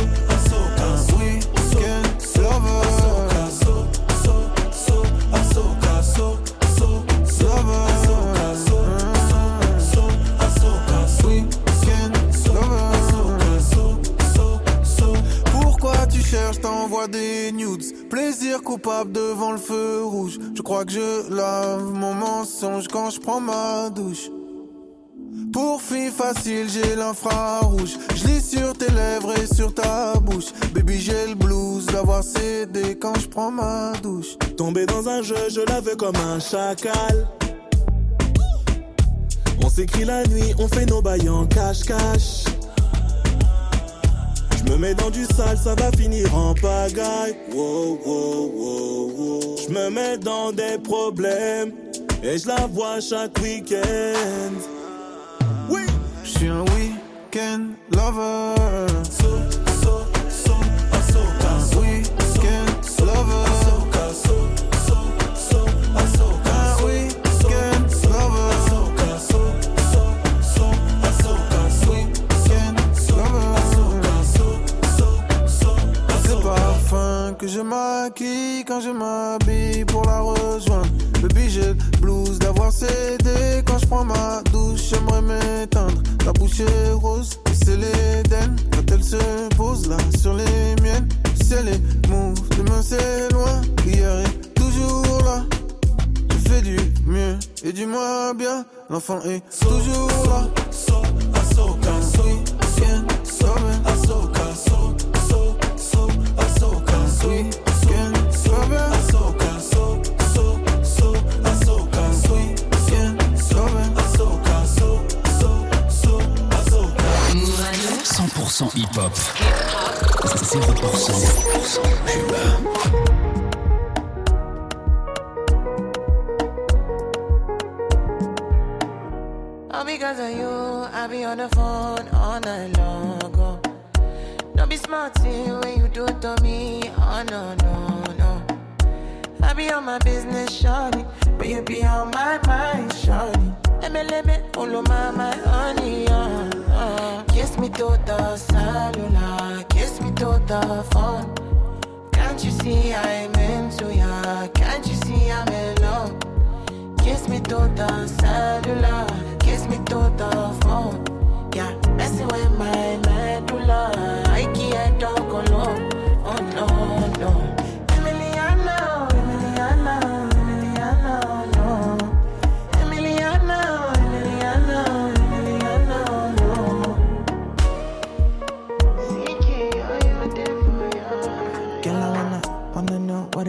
[SPEAKER 13] so,
[SPEAKER 8] Un week-end des nudes. Plaisir coupable devant le feu rouge. Je crois que je lave mon mensonge quand je prends ma douche. Pour fille facile, j'ai l'infrarouge. Je lis sur tes lèvres et sur ta bouche. Baby, j'ai le blues d'avoir cédé quand je prends ma douche.
[SPEAKER 13] Tombé dans un jeu, je la veux comme un chacal. On s'écrit la nuit, on fait nos bails en cache-cache. Je me mets dans du sale, ça va finir en pagaille. Wow, wow, wow, wow. Je me mets dans des problèmes et je la vois chaque week-end. Oui,
[SPEAKER 8] Je suis un week-end lover que je maquille quand je m'habille pour la rejoindre. Baby, j'ai blues d'avoir cédé quand je prends ma douche. J'aimerais m'éteindre. Ta bouche est rose, c'est l'Éden. Quand elle se pose là sur les miennes, c'est les moves. Demain c'est loin, hier est toujours là. Je fais du mieux et du moins bien. L'enfant est toujours là.
[SPEAKER 2] 100% hip-hop. 0% pub.
[SPEAKER 16] All because of you, I be on the phone all night long. Oh. Don't be smart when you do it to me. Oh no, no, no. I be on my business, shawty. But you be on my mind, shawty. Let me, follow my, honey, uh, uh. Kiss me to the cellular, kiss me to the phone. Can't you see I'm into ya? Can't you see I'm in love? Kiss me to the cellular, kiss me to the phone. Yeah, messing with my medulla. I can't talk alone. Oh no.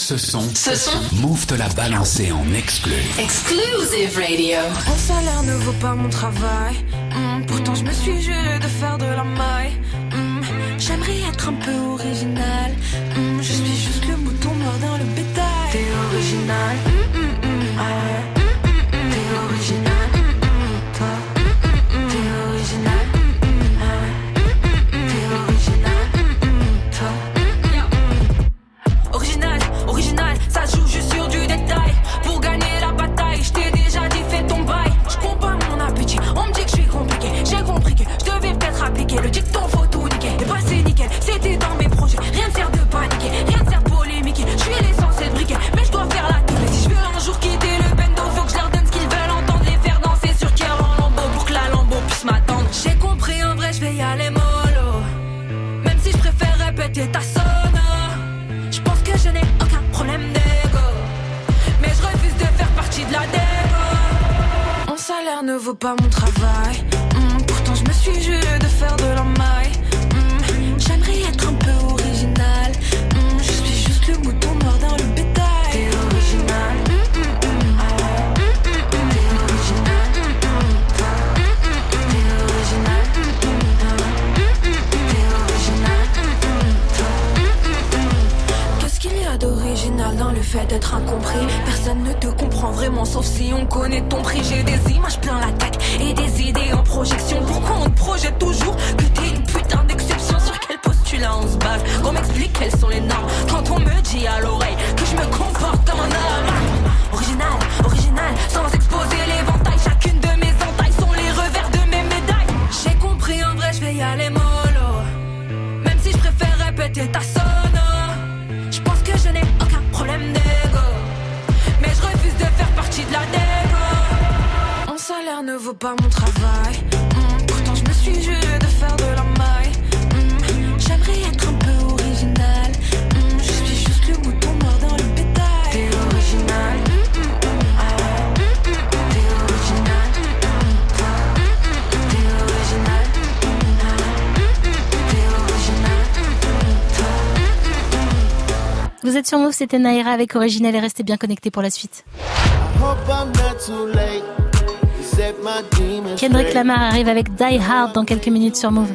[SPEAKER 2] Ce son,
[SPEAKER 1] Ce son.
[SPEAKER 2] Move te l'a balancé en exclu.
[SPEAKER 1] Exclusive Radio.
[SPEAKER 17] Mon salaire ne vaut pas mon travail. Hmm, pourtant, je me suis juré de faire de la maille. Hmm, J'aimerais être un peu vaut pas mon travail. Hmm, pourtant, je me suis juré de faire de la. Hmm, J'aimerais être un peu original. Hmm, je suis juste le mouton fait d'être incompris. Personne ne te comprend vraiment sauf si on connaît ton prix. J'ai des images plein la tête et des idées en projection. Pourquoi on te projette toujours que t'es une putain d'exception? Sur quel postulat on se base? Qu'on m'explique quelles sont les normes Quand on me dit à l'oreille que je me comporte comme un homme Original, original, sans exposer vaut pas mon travail Hmm, Pourtant je me suis juré de faire de la maille Hmm, J'aimerais être un peu original Hmm, Je suis juste le mouton noir dans le bétail T'es original ouais. T'es original. T'es original ouais. T'es original.
[SPEAKER 3] Vous êtes sur Move, c'était Naira avec Original et restez bien connectés pour la suite.
[SPEAKER 18] Hope I'm not too late
[SPEAKER 3] Kendrick. Lamar arrive avec Die Hard dans quelques minutes sur. Move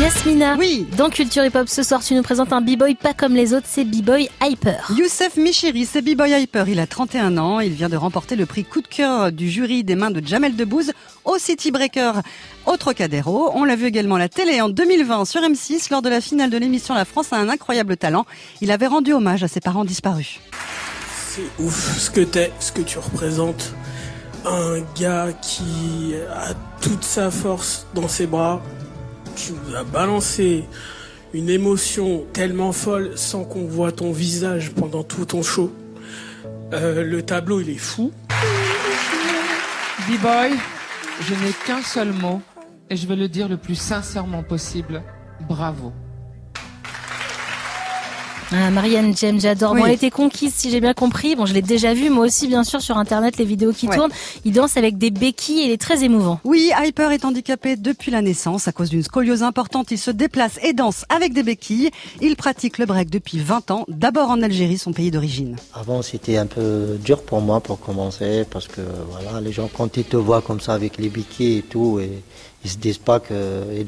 [SPEAKER 3] Yasmina, oui. dans Culture Hip Hop ce soir, tu nous présentes un b-boy pas comme les autres, c'est b-boy Hyper.
[SPEAKER 15] Youssef Michiri, c'est B-Boy Hyper. Il a 31 ans. Il vient de remporter le prix coup de cœur du jury des mains de Jamel Debbouze au City Breaker au Trocadéro. On l'a vu également à la télé en 2020 sur M6 lors de la finale de l'émission La France a un incroyable talent. Il avait rendu hommage à ses parents disparus.
[SPEAKER 19] C'est ouf ce que t'es, ce que tu représentes. Un gars qui a toute sa force dans ses bras. Tu nous as balancé une émotion tellement folle sans qu'on voit ton visage pendant tout ton show. Euh, le tableau, il est fou.
[SPEAKER 20] B-Boy, je n'ai qu'un seul mot et je vais le dire le plus sincèrement possible. Bravo.
[SPEAKER 3] Ah, Marianne James, j'adore. Bon,
[SPEAKER 15] Oui.
[SPEAKER 3] elle était conquise, si j'ai bien compris. Bon, je l'ai déjà vu, moi aussi, bien sûr, sur Internet, les vidéos qui
[SPEAKER 15] Ouais.
[SPEAKER 3] tournent. Il danse avec des béquilles et il est très émouvant.
[SPEAKER 15] Oui, Hyper est handicapé depuis la naissance à cause d'une scoliose importante. Il se déplace et danse avec des béquilles. Il pratique le break depuis 20 ans, d'abord en Algérie, son pays d'origine.
[SPEAKER 21] Avant, c'était un peu dur pour moi pour commencer parce que voilà, les gens, quand ils te voient comme ça avec les béquilles et tout, et ils se disent pas qu'il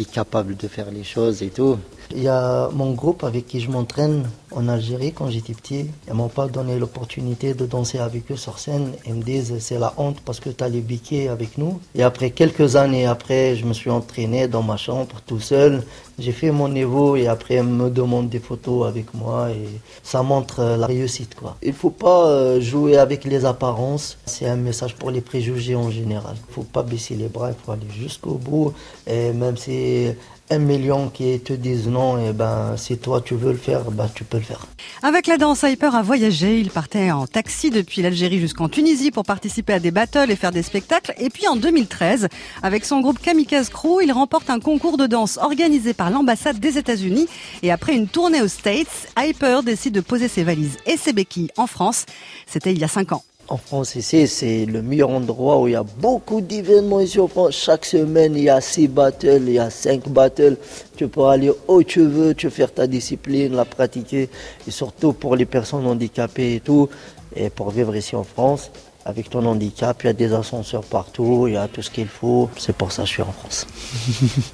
[SPEAKER 21] est capable de faire les choses et tout. Il y a mon groupe avec qui je m'entraîne en Algérie quand j'étais petit. Ils m'ont pas donné l'opportunité de danser avec eux sur scène. Ils me disent c'est la honte parce que tu as les béquilles avec nous. Et après quelques années après, je me suis entraîné dans ma chambre tout seul. J'ai fait mon niveau et après ils me demandent des photos avec moi et ça montre euh, la réussite quoi. Il faut pas euh, jouer avec les apparences. C'est un message pour les préjugés en général. Il faut pas baisser les bras, il faut aller jusqu'au bout. Et même si un million qui te disent non, et ben si toi tu veux le faire, ben tu peux le faire.
[SPEAKER 15] Avec la danse, Hyper a voyagé. Il partait en taxi depuis l'Algérie jusqu'en Tunisie pour participer à des battles et faire des spectacles. Et puis en 2013, avec son groupe Kamikaze Crew, il remporte un concours de danse organisé par l'ambassade des États-Unis. Et après une tournée aux States, Hyper décide de poser ses valises et ses béquilles en France. C'était il y a cinq ans.
[SPEAKER 21] En France, ici, c'est le meilleur endroit où il y a beaucoup d'événements ici en France. Chaque semaine, il y a six battles, il y a cinq battles. Tu peux aller où tu veux, tu peux faire ta discipline, la pratiquer. Et surtout pour les personnes handicapées et tout. Et pour vivre ici en France, avec ton handicap, il y a des ascenseurs partout, il y a tout ce qu'il faut. C'est pour ça que je suis en France.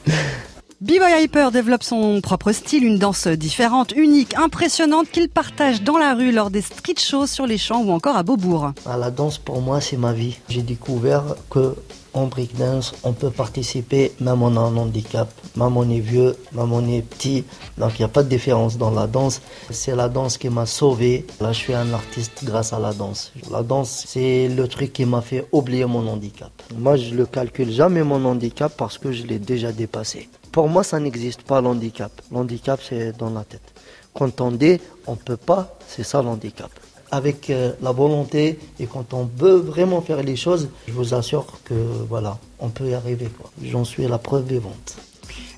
[SPEAKER 15] B-Boy Hyper développe son propre style, une danse différente, unique, impressionnante qu'il partage dans la rue lors des street shows sur les champs ou encore à Beaubourg.
[SPEAKER 21] Ah, La danse, pour moi, c'est ma vie. J'ai découvert que en breakdance, on peut participer même en un handicap, même on est vieux, même on est petit. Donc il n'y a pas de différence dans la danse. C'est la danse qui m'a sauvé. Là, je suis un artiste grâce à la danse. La danse, c'est le truc qui m'a fait oublier mon handicap. Moi, je le calcule jamais mon handicap parce que je l'ai déjà dépassé. Pour moi, ça n'existe pas l'handicap. L'handicap, c'est dans la tête. Quand on dit on peut pas, c'est ça l'handicap. avec euh, la volonté et quand on veut vraiment faire les choses, je vous assure que voilà, on peut y arriver. J'en suis la preuve vivante.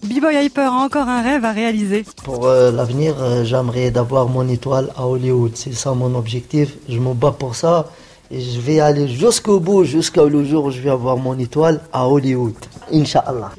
[SPEAKER 15] B-Boy Hyper a encore un rêve à réaliser.
[SPEAKER 21] Pour euh, l'avenir, euh, j'aimerais d'avoir mon étoile à Hollywood. C'est ça mon objectif. Je me bats pour ça et je vais aller jusqu'au bout, jusqu'au jour où je vais avoir mon étoile à Hollywood. Inch'Allah.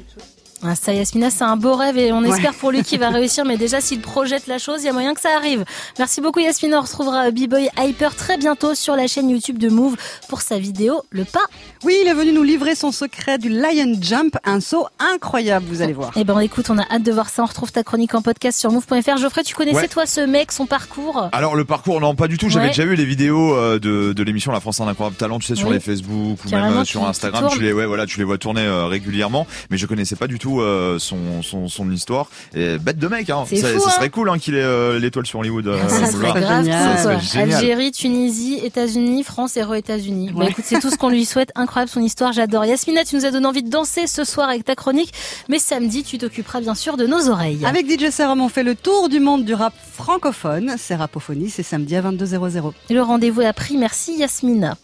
[SPEAKER 3] Ah, ça, Yasmina, c'est un beau rêve et on
[SPEAKER 15] Ouais.
[SPEAKER 3] espère pour lui qu'il va réussir. Mais déjà, s'il projette la chose, il y a moyen que ça arrive. Merci beaucoup, Yasmina. On retrouvera B-Boy Hyper très bientôt sur la chaîne YouTube de Move pour sa vidéo Le Pas.
[SPEAKER 15] Oui, il est venu nous livrer son secret du Lion Jump, un saut incroyable, vous allez voir.
[SPEAKER 3] Eh ben, écoute, on a hâte de voir ça. On retrouve ta chronique en podcast sur move.fr. Geoffrey, tu connaissais,
[SPEAKER 4] Ouais.
[SPEAKER 3] toi, ce mec, son parcours?
[SPEAKER 4] Alors le parcours, non pas du tout. J'avais
[SPEAKER 3] Ouais.
[SPEAKER 4] déjà vu les vidéos euh, de, de l'émission La France a un incroyable talent, tu sais, sur
[SPEAKER 3] Oui.
[SPEAKER 4] les Facebook ou
[SPEAKER 3] Carrément,
[SPEAKER 4] même euh, sur Instagram. Tu les, ouais, voilà, tu les vois tourner euh, régulièrement, mais je connaissais pas du tout euh, son, son, son histoire. Et bête de mec, hein.
[SPEAKER 3] C'est
[SPEAKER 4] Ça,
[SPEAKER 3] fou,
[SPEAKER 4] ça
[SPEAKER 3] hein.
[SPEAKER 4] serait cool hein, qu'il ait euh, l'étoile sur Hollywood. euh,
[SPEAKER 3] Ça
[SPEAKER 4] Boulevard.
[SPEAKER 3] serait grave
[SPEAKER 15] génial.
[SPEAKER 3] cool,
[SPEAKER 4] Ça
[SPEAKER 3] quoi.
[SPEAKER 4] serait génial.
[SPEAKER 3] Algérie, Tunisie, États-Unis, France et re-États-Unis. Bah écoute, c'est tout ce qu'on lui souhaite. Incroyable son histoire, j'adore. Yasmina, tu nous as donné envie de danser ce soir avec ta chronique, mais samedi, tu t'occuperas bien sûr de nos oreilles.
[SPEAKER 15] Avec DJ Serum, on fait le tour du monde du rap francophone. C'est Rapophonie, c'est samedi à 22h00.
[SPEAKER 3] Et Le rendez-vous est pris. Merci Yasmina.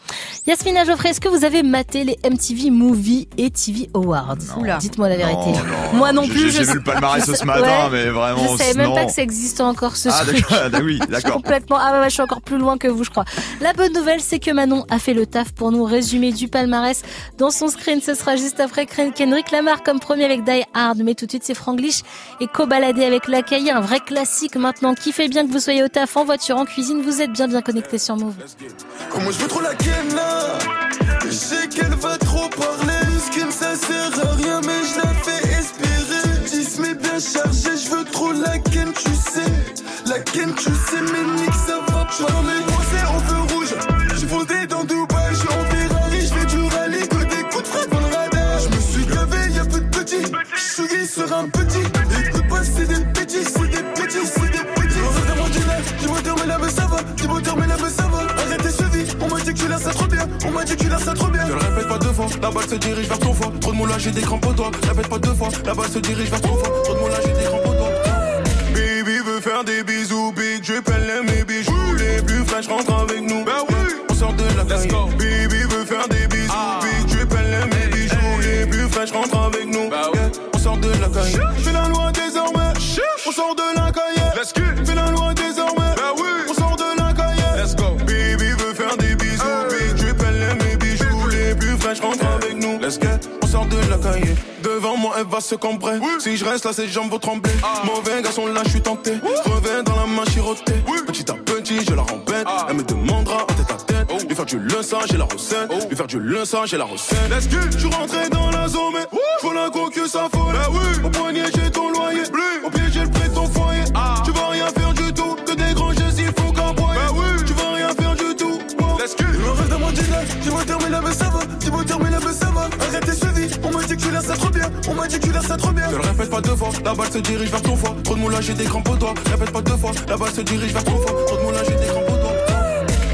[SPEAKER 3] Yasmina Geoffrey, est-ce que vous avez maté les MTV Movie et TV Awards? Dites-moi la vérité.
[SPEAKER 4] Non, non,
[SPEAKER 3] Moi non plus.
[SPEAKER 4] J'ai vu le palmarès ce matin,
[SPEAKER 3] ouais.
[SPEAKER 4] mais vraiment.
[SPEAKER 3] Je savais même
[SPEAKER 4] non.
[SPEAKER 3] pas que ça existait encore ce
[SPEAKER 4] Ah
[SPEAKER 3] truc.
[SPEAKER 4] d'accord, ah, oui,
[SPEAKER 3] Je suis
[SPEAKER 4] d'accord.
[SPEAKER 3] complètement. Ah ouais, je suis encore plus loin que vous, je crois. La bonne nouvelle, c'est que Manon a fait le taf pour nous résumer du palmarès dans son screen. Ce sera juste après Ken- Kendrick Lamar comme premier avec Die Hard. Mais tout de suite, c'est Franglish et Cobaladé avec La Caille, un vrai classique maintenant. Qui fait bien que vous soyez au taf, en voiture, en cuisine, vous êtes bien bien connectés sur Move.
[SPEAKER 9] Oh, moi je veux trop la
[SPEAKER 8] balle se dirige vers ton foie. Trop de moulage, j'ai des crampes au doigt. Répète pas deux fois, la balle se dirige vers ton foie. Trop de moulage, j'ai des crampes au doigt. Baby veut faire des bisous, big elle aime mes bijoux. Les plus fraîches rentrent avec nous. Bah oui, on sort de la caille. Baby veut faire des bisous, big drip, elle aime mes bijoux. Les plus fraîches rentrent avec nous. Bah oui, on sort de la caille. Fais la loi désormais, on sort de Let's get, on sort de la caille. Devant moi, elle va se cambrer. Si je reste là, ses jambes vont trembler. Mauvais garçon, là, je suis tenté. Reviens dans la main chirotée. Petit à petit, je la rembête. Elle me demandera en tête à tête. Lui faire du leçon, j'ai la recette. Lui faire du leçon, j'ai la recette. Let's get, je suis rentré dans la zone, mais je vois la coque, ça folle. Au poignet, j'ai ton loyer. Au pied, j'ai le prix de ton foyer. Tu vas rien faire du tout. Que des grands gestes, il faut qu'envoyer. Tu vas rien faire du tout. Let's get. Le reste de mon dîner, dis-moi terminer mais ça va. Dis-moi terminer mais ça va. Arrêtez ce vie. On m'a dit que tu l'as ça trop bien. On m'a dit que tu l'as ça trop bien. Ne le répète pas deux fois. La balle se dirige vers ton foie. Trop de moulage, j'ai des crampes au doigt. Répète pas deux fois. La balle se dirige vers ton foie. Trop de moulage, j'ai des crampes au doigt.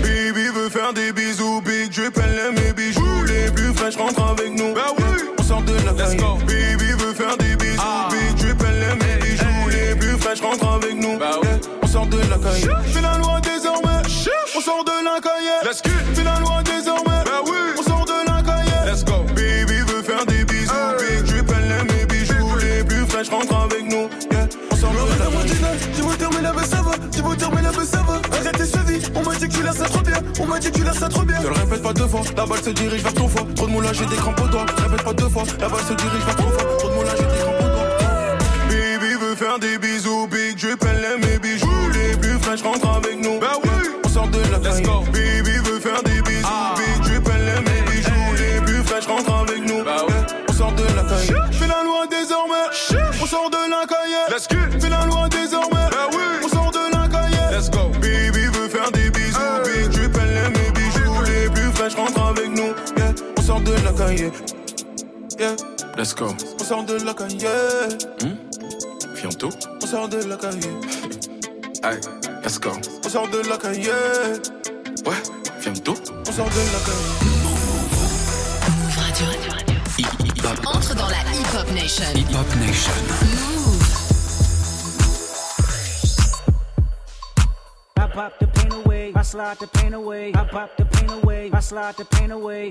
[SPEAKER 8] Baby veut faire des bisous, big elle aime mes bijoux. Les plus fraîches rentrent avec nous. Bah oui, on sort de la caille. Baby veut faire des bisous, big drip, elle aime mes bijoux. Les plus fraîches rentrent avec nous. Bah oui, on sort de la caille. Fais la loi désormais, on sort de la caille. Let's get. Fais la loi Ne le répète pas deux fois, la balle se dirige vers ton foie. Trop de moulage, j'ai des crampes au doigt. Répète pas deux fois, la balle se dirige vers ton foie. Trop de moulage, j'ai des crampes au doigt. Baby veut faire des bisous, big elle aime mes bijoux. Les plus fraîches rentrent avec nous. Bah oui, on sort de la caille. Baby caille. Yeah. Let's go. On sort de la caille.
[SPEAKER 10] Bientôt.
[SPEAKER 9] On sort de la caille.
[SPEAKER 10] Hey, let's go.
[SPEAKER 9] On sort de la caille.
[SPEAKER 10] Ouais, bientôt.
[SPEAKER 9] On sort de la caille.
[SPEAKER 1] Move Radio. Entre dans la Hip Hop Nation.
[SPEAKER 2] Hip Hop Nation.
[SPEAKER 1] Move.
[SPEAKER 22] I pop the pain away. I slide the pain away. I pop the pain away. I slide the pain away.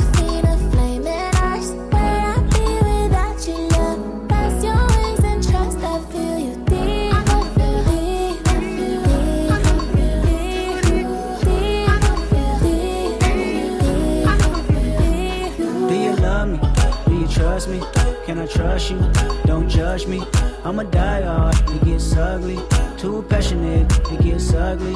[SPEAKER 22] Can I trust you? Don't judge me. I'ma die hard. It gets ugly. Too passionate. It gets ugly.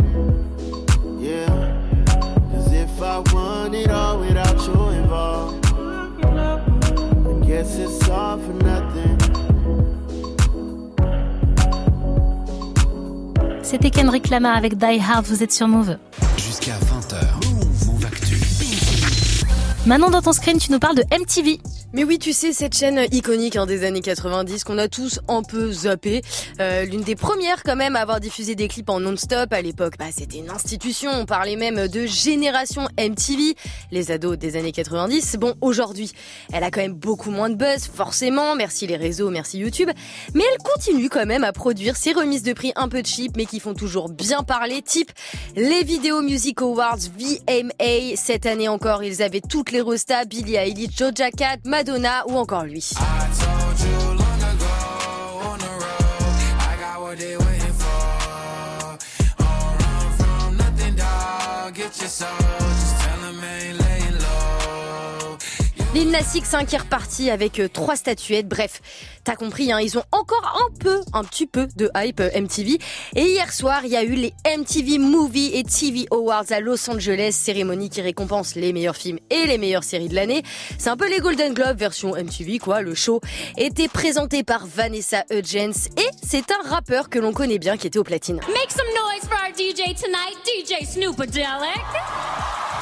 [SPEAKER 18] I want it all without you involved, I guess it's all for nothing.
[SPEAKER 3] C'était Kendrick Lamar avec Die Hard, vous êtes sur Move.
[SPEAKER 2] Jusqu'à 20h. Move Actu.
[SPEAKER 3] Maintenant dans ton screen, tu nous parles de MTV.
[SPEAKER 23] Mais oui, tu sais, cette chaîne iconique hein, des années 90 qu'on a tous un peu zappé. Euh, L'une des premières quand même à avoir diffusé des clips en non-stop à l'époque. Bah, C'était une institution, on parlait même de génération MTV, les ados des années 90. Bon, aujourd'hui, elle a quand même beaucoup moins de buzz, forcément, merci les réseaux, merci YouTube. Mais elle continue quand même à produire ses remises de prix un peu cheap, mais qui font toujours bien parler, type les Video Music Awards VMA. Cette année encore, ils avaient toutes les rostas, Billie Eilish, Doja Cat, Madonna ou encore lui. Lil Nas X hein, qui est reparti avec euh, trois statuettes. Bref, t'as compris, hein, ils ont encore un peu, un petit peu de hype euh, MTV. Et hier soir, il y a eu les MTV Movie et TV Awards à Los Angeles, cérémonie qui récompense les meilleurs films et les meilleures séries de l'année. C'est un peu les Golden Globes version MTV, quoi. Le show était présenté par Vanessa Hudgens et c'est un rappeur que l'on connaît bien qui était au platine.
[SPEAKER 24] Make some noise for our DJ tonight, DJ Snoopadelic.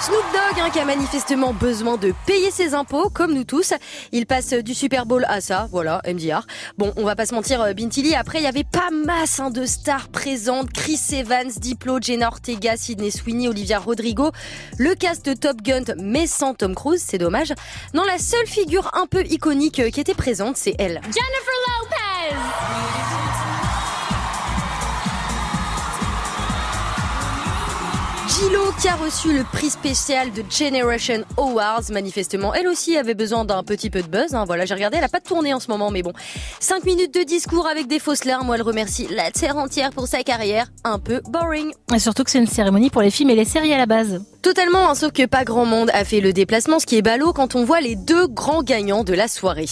[SPEAKER 23] Snoop Dogg, hein, qui a manifestement besoin de payer ses impôts, comme nous tous. Il passe du Super Bowl à ça, voilà, MDR. Bon, on va pas se mentir, euh, Bintili, après, il y avait pas masse hein, de stars présentes. Chris Evans, Diplo, Jenna Ortega, Sidney Sweeney, Olivia Rodrigo. Le cast de Top Gun, mais sans Tom Cruise, c'est dommage. Non, la seule figure un peu iconique euh, qui était présente, c'est elle.
[SPEAKER 1] Jennifer Lopez!
[SPEAKER 23] Gilo qui a reçu le prix spécial de Generation Awards. Manifestement, elle aussi avait besoin d'un petit peu de buzz. hein. Voilà, j'ai regardé, elle a pas de tournée en ce moment, mais bon. 5 minutes de discours avec des fausses larmes où elle remercie la terre entière pour sa carrière. Un peu boring.
[SPEAKER 3] Et surtout que c'est une cérémonie pour les films et les séries à la base.
[SPEAKER 23] Totalement, hein, sauf que pas grand monde a fait le déplacement, ce qui est ballot quand on voit les deux grands gagnants de la soirée.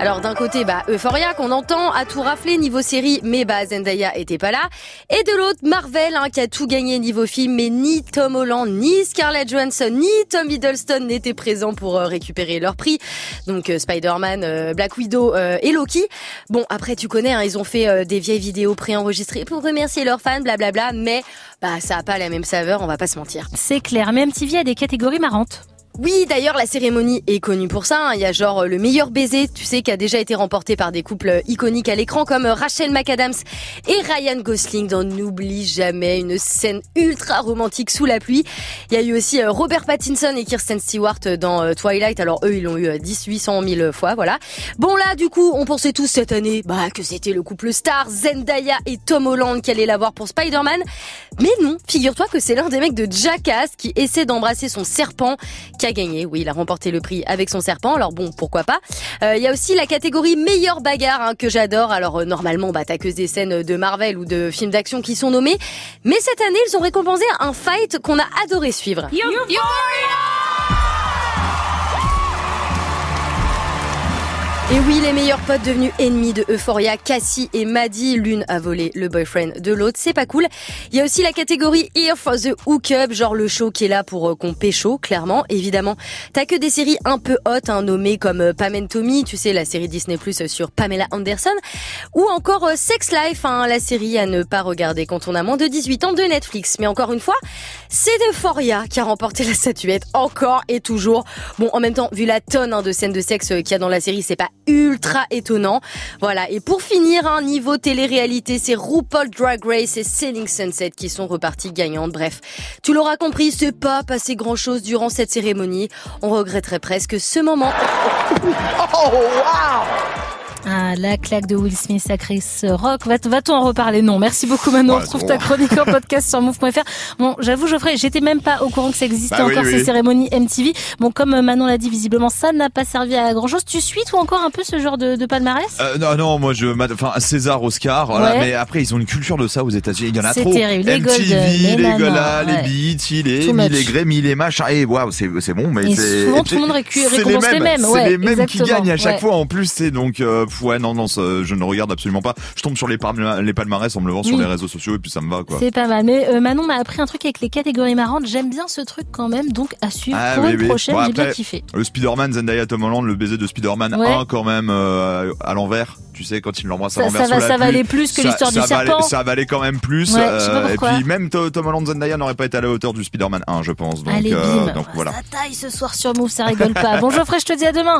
[SPEAKER 23] Alors d'un côté, bah Euphoria qu'on entend à tout rafler niveau série, mais bah Zendaya était pas là. Et de l'autre, Marvel hein, qui a tout gagné niveau film, mais ni Tom Holland, ni Scarlett Johansson, ni Tom Hiddleston n'étaient présents pour euh, récupérer leur prix. Donc euh, Spider-Man, euh, Black Widow et Loki. Bon après tu connais, hein, ils ont fait des vieilles vidéos préenregistrées pour remercier leurs fans, blablabla, mais bah ça a pas la même saveur, on va pas se mentir.
[SPEAKER 3] C'est clair, mais MTV a des catégories marrantes.
[SPEAKER 23] Oui, d'ailleurs, la cérémonie est connue pour ça. hein. Il y a genre euh, le meilleur baiser, tu sais, qui a déjà été remporté par des couples euh, iconiques à l'écran comme euh, Rachel McAdams et Ryan Gosling dans N'oublie jamais, une scène ultra romantique sous la pluie. Il y a eu aussi Robert Pattinson et Kirsten Stewart dans Twilight. Alors eux, ils l'ont eu euh, 10 800 000 fois, voilà. Bon là, du coup, on pensait tous cette année bah, que c'était le couple star Zendaya et Tom Holland qui allait l'avoir pour Spider-Man. Mais non, figure-toi que c'est l'un des mecs de Jackass qui essaie d'embrasser son serpent qui a gagné. Oui, il a remporté le prix avec son serpent. Alors bon, pourquoi pas. Euh, Il y a aussi la catégorie meilleure bagarre hein, que j'adore. Alors euh, normalement, bah t'as que des scènes de Marvel ou de films d'action qui sont nommées. Mais cette année, ils ont récompensé un fight qu'on a adoré suivre. Et oui, les meilleurs potes devenus ennemis de Euphoria, Cassie et Maddie, l'une a volé le boyfriend de l'autre, c'est pas cool. Il y a aussi la catégorie Here for the Hookup, genre le show qui est là pour euh, qu'on pécho, clairement, évidemment. T'as que des séries un peu hautes, hein, nommées comme euh, Pam and Tommy, tu sais, la série Disney Plus sur Pamela Anderson, ou encore euh, Sex Life, hein, la série à ne pas regarder quand on a moins de 18 ans de Netflix. Mais encore une fois, c'est Euphoria qui a remporté la statuette, encore et toujours. Bon, en même temps, vu la tonne hein, de scènes de sexe qu'il y a dans la série, c'est pas ultra étonnant. Voilà. Et pour finir, un niveau télé-réalité, c'est RuPaul Drag Race et Selling Sunset qui sont repartis gagnantes. Bref, tu l'auras compris, c'est pas passé grand chose durant cette cérémonie. On regretterait presque ce moment.
[SPEAKER 3] Oh, Ah, la claque de Will Smith à Chris Rock. Va- Va-t-on en reparler? Non. Merci beaucoup, Manon. On
[SPEAKER 4] Ouais,
[SPEAKER 3] retrouve
[SPEAKER 4] bon.
[SPEAKER 3] ta chronique en podcast sur move.fr. Bon, j'avoue, Geoffrey, j'étais même pas au courant que ça existait
[SPEAKER 4] Bah
[SPEAKER 3] encore
[SPEAKER 4] oui.
[SPEAKER 3] ces cérémonies MTV. Bon, comme euh, Manon l'a dit, visiblement, ça n'a pas servi à grand chose. Tu suis, toi, encore un peu ce genre de, de palmarès?
[SPEAKER 4] Euh, non, non, moi je, enfin César, Oscar, voilà,
[SPEAKER 3] Ouais.
[SPEAKER 4] mais après ils ont une culture de ça aux États-Unis. Il y en a
[SPEAKER 3] C'est
[SPEAKER 4] trop.
[SPEAKER 3] terrible. Les
[SPEAKER 4] MTV,
[SPEAKER 3] les
[SPEAKER 4] les Gola,
[SPEAKER 3] ouais.
[SPEAKER 4] les BET, les
[SPEAKER 3] much.
[SPEAKER 4] les Grammy, les machins. Et waouh, c'est c'est bon, mais c'est
[SPEAKER 3] souvent, tout le monde récompense les mêmes,
[SPEAKER 4] C'est les mêmes qui gagnent à chaque fois en plus. C'est donc euh, ouais, non, non, ça, je ne regarde absolument pas. Je tombe sur les, palma- les palmarès en me levant sur
[SPEAKER 3] Oui.
[SPEAKER 4] les réseaux sociaux et puis ça me va quoi.
[SPEAKER 3] C'est pas mal. Mais euh, Manon m'a appris un truc avec les catégories marrantes. J'aime bien ce truc quand même. Donc, à suivre
[SPEAKER 4] Ah
[SPEAKER 3] pour
[SPEAKER 4] oui,
[SPEAKER 3] une
[SPEAKER 4] oui.
[SPEAKER 3] prochaine.
[SPEAKER 4] Bon,
[SPEAKER 3] J'ai bien kiffé.
[SPEAKER 4] Le Spider-Man, Zendaya, Tom Holland, le baiser de Spider-Man
[SPEAKER 3] Ouais.
[SPEAKER 4] 1 quand même euh, à l'envers. Tu sais, quand il l'embrasse à l'envers
[SPEAKER 3] ça va- ça valait plus que l'histoire du
[SPEAKER 4] ça valait-
[SPEAKER 3] serpent.
[SPEAKER 4] Ça valait quand même plus.
[SPEAKER 3] Ouais,
[SPEAKER 4] euh, et puis même To- Tom Holland, Zendaya n'aurait pas été à la hauteur du Spider-Man 1, je pense. Donc,
[SPEAKER 3] Allez,
[SPEAKER 4] euh, donc voilà.
[SPEAKER 3] Ça taille ce soir sur Move, ça rigole pas. Bon, Geoffrey, je te dis à demain.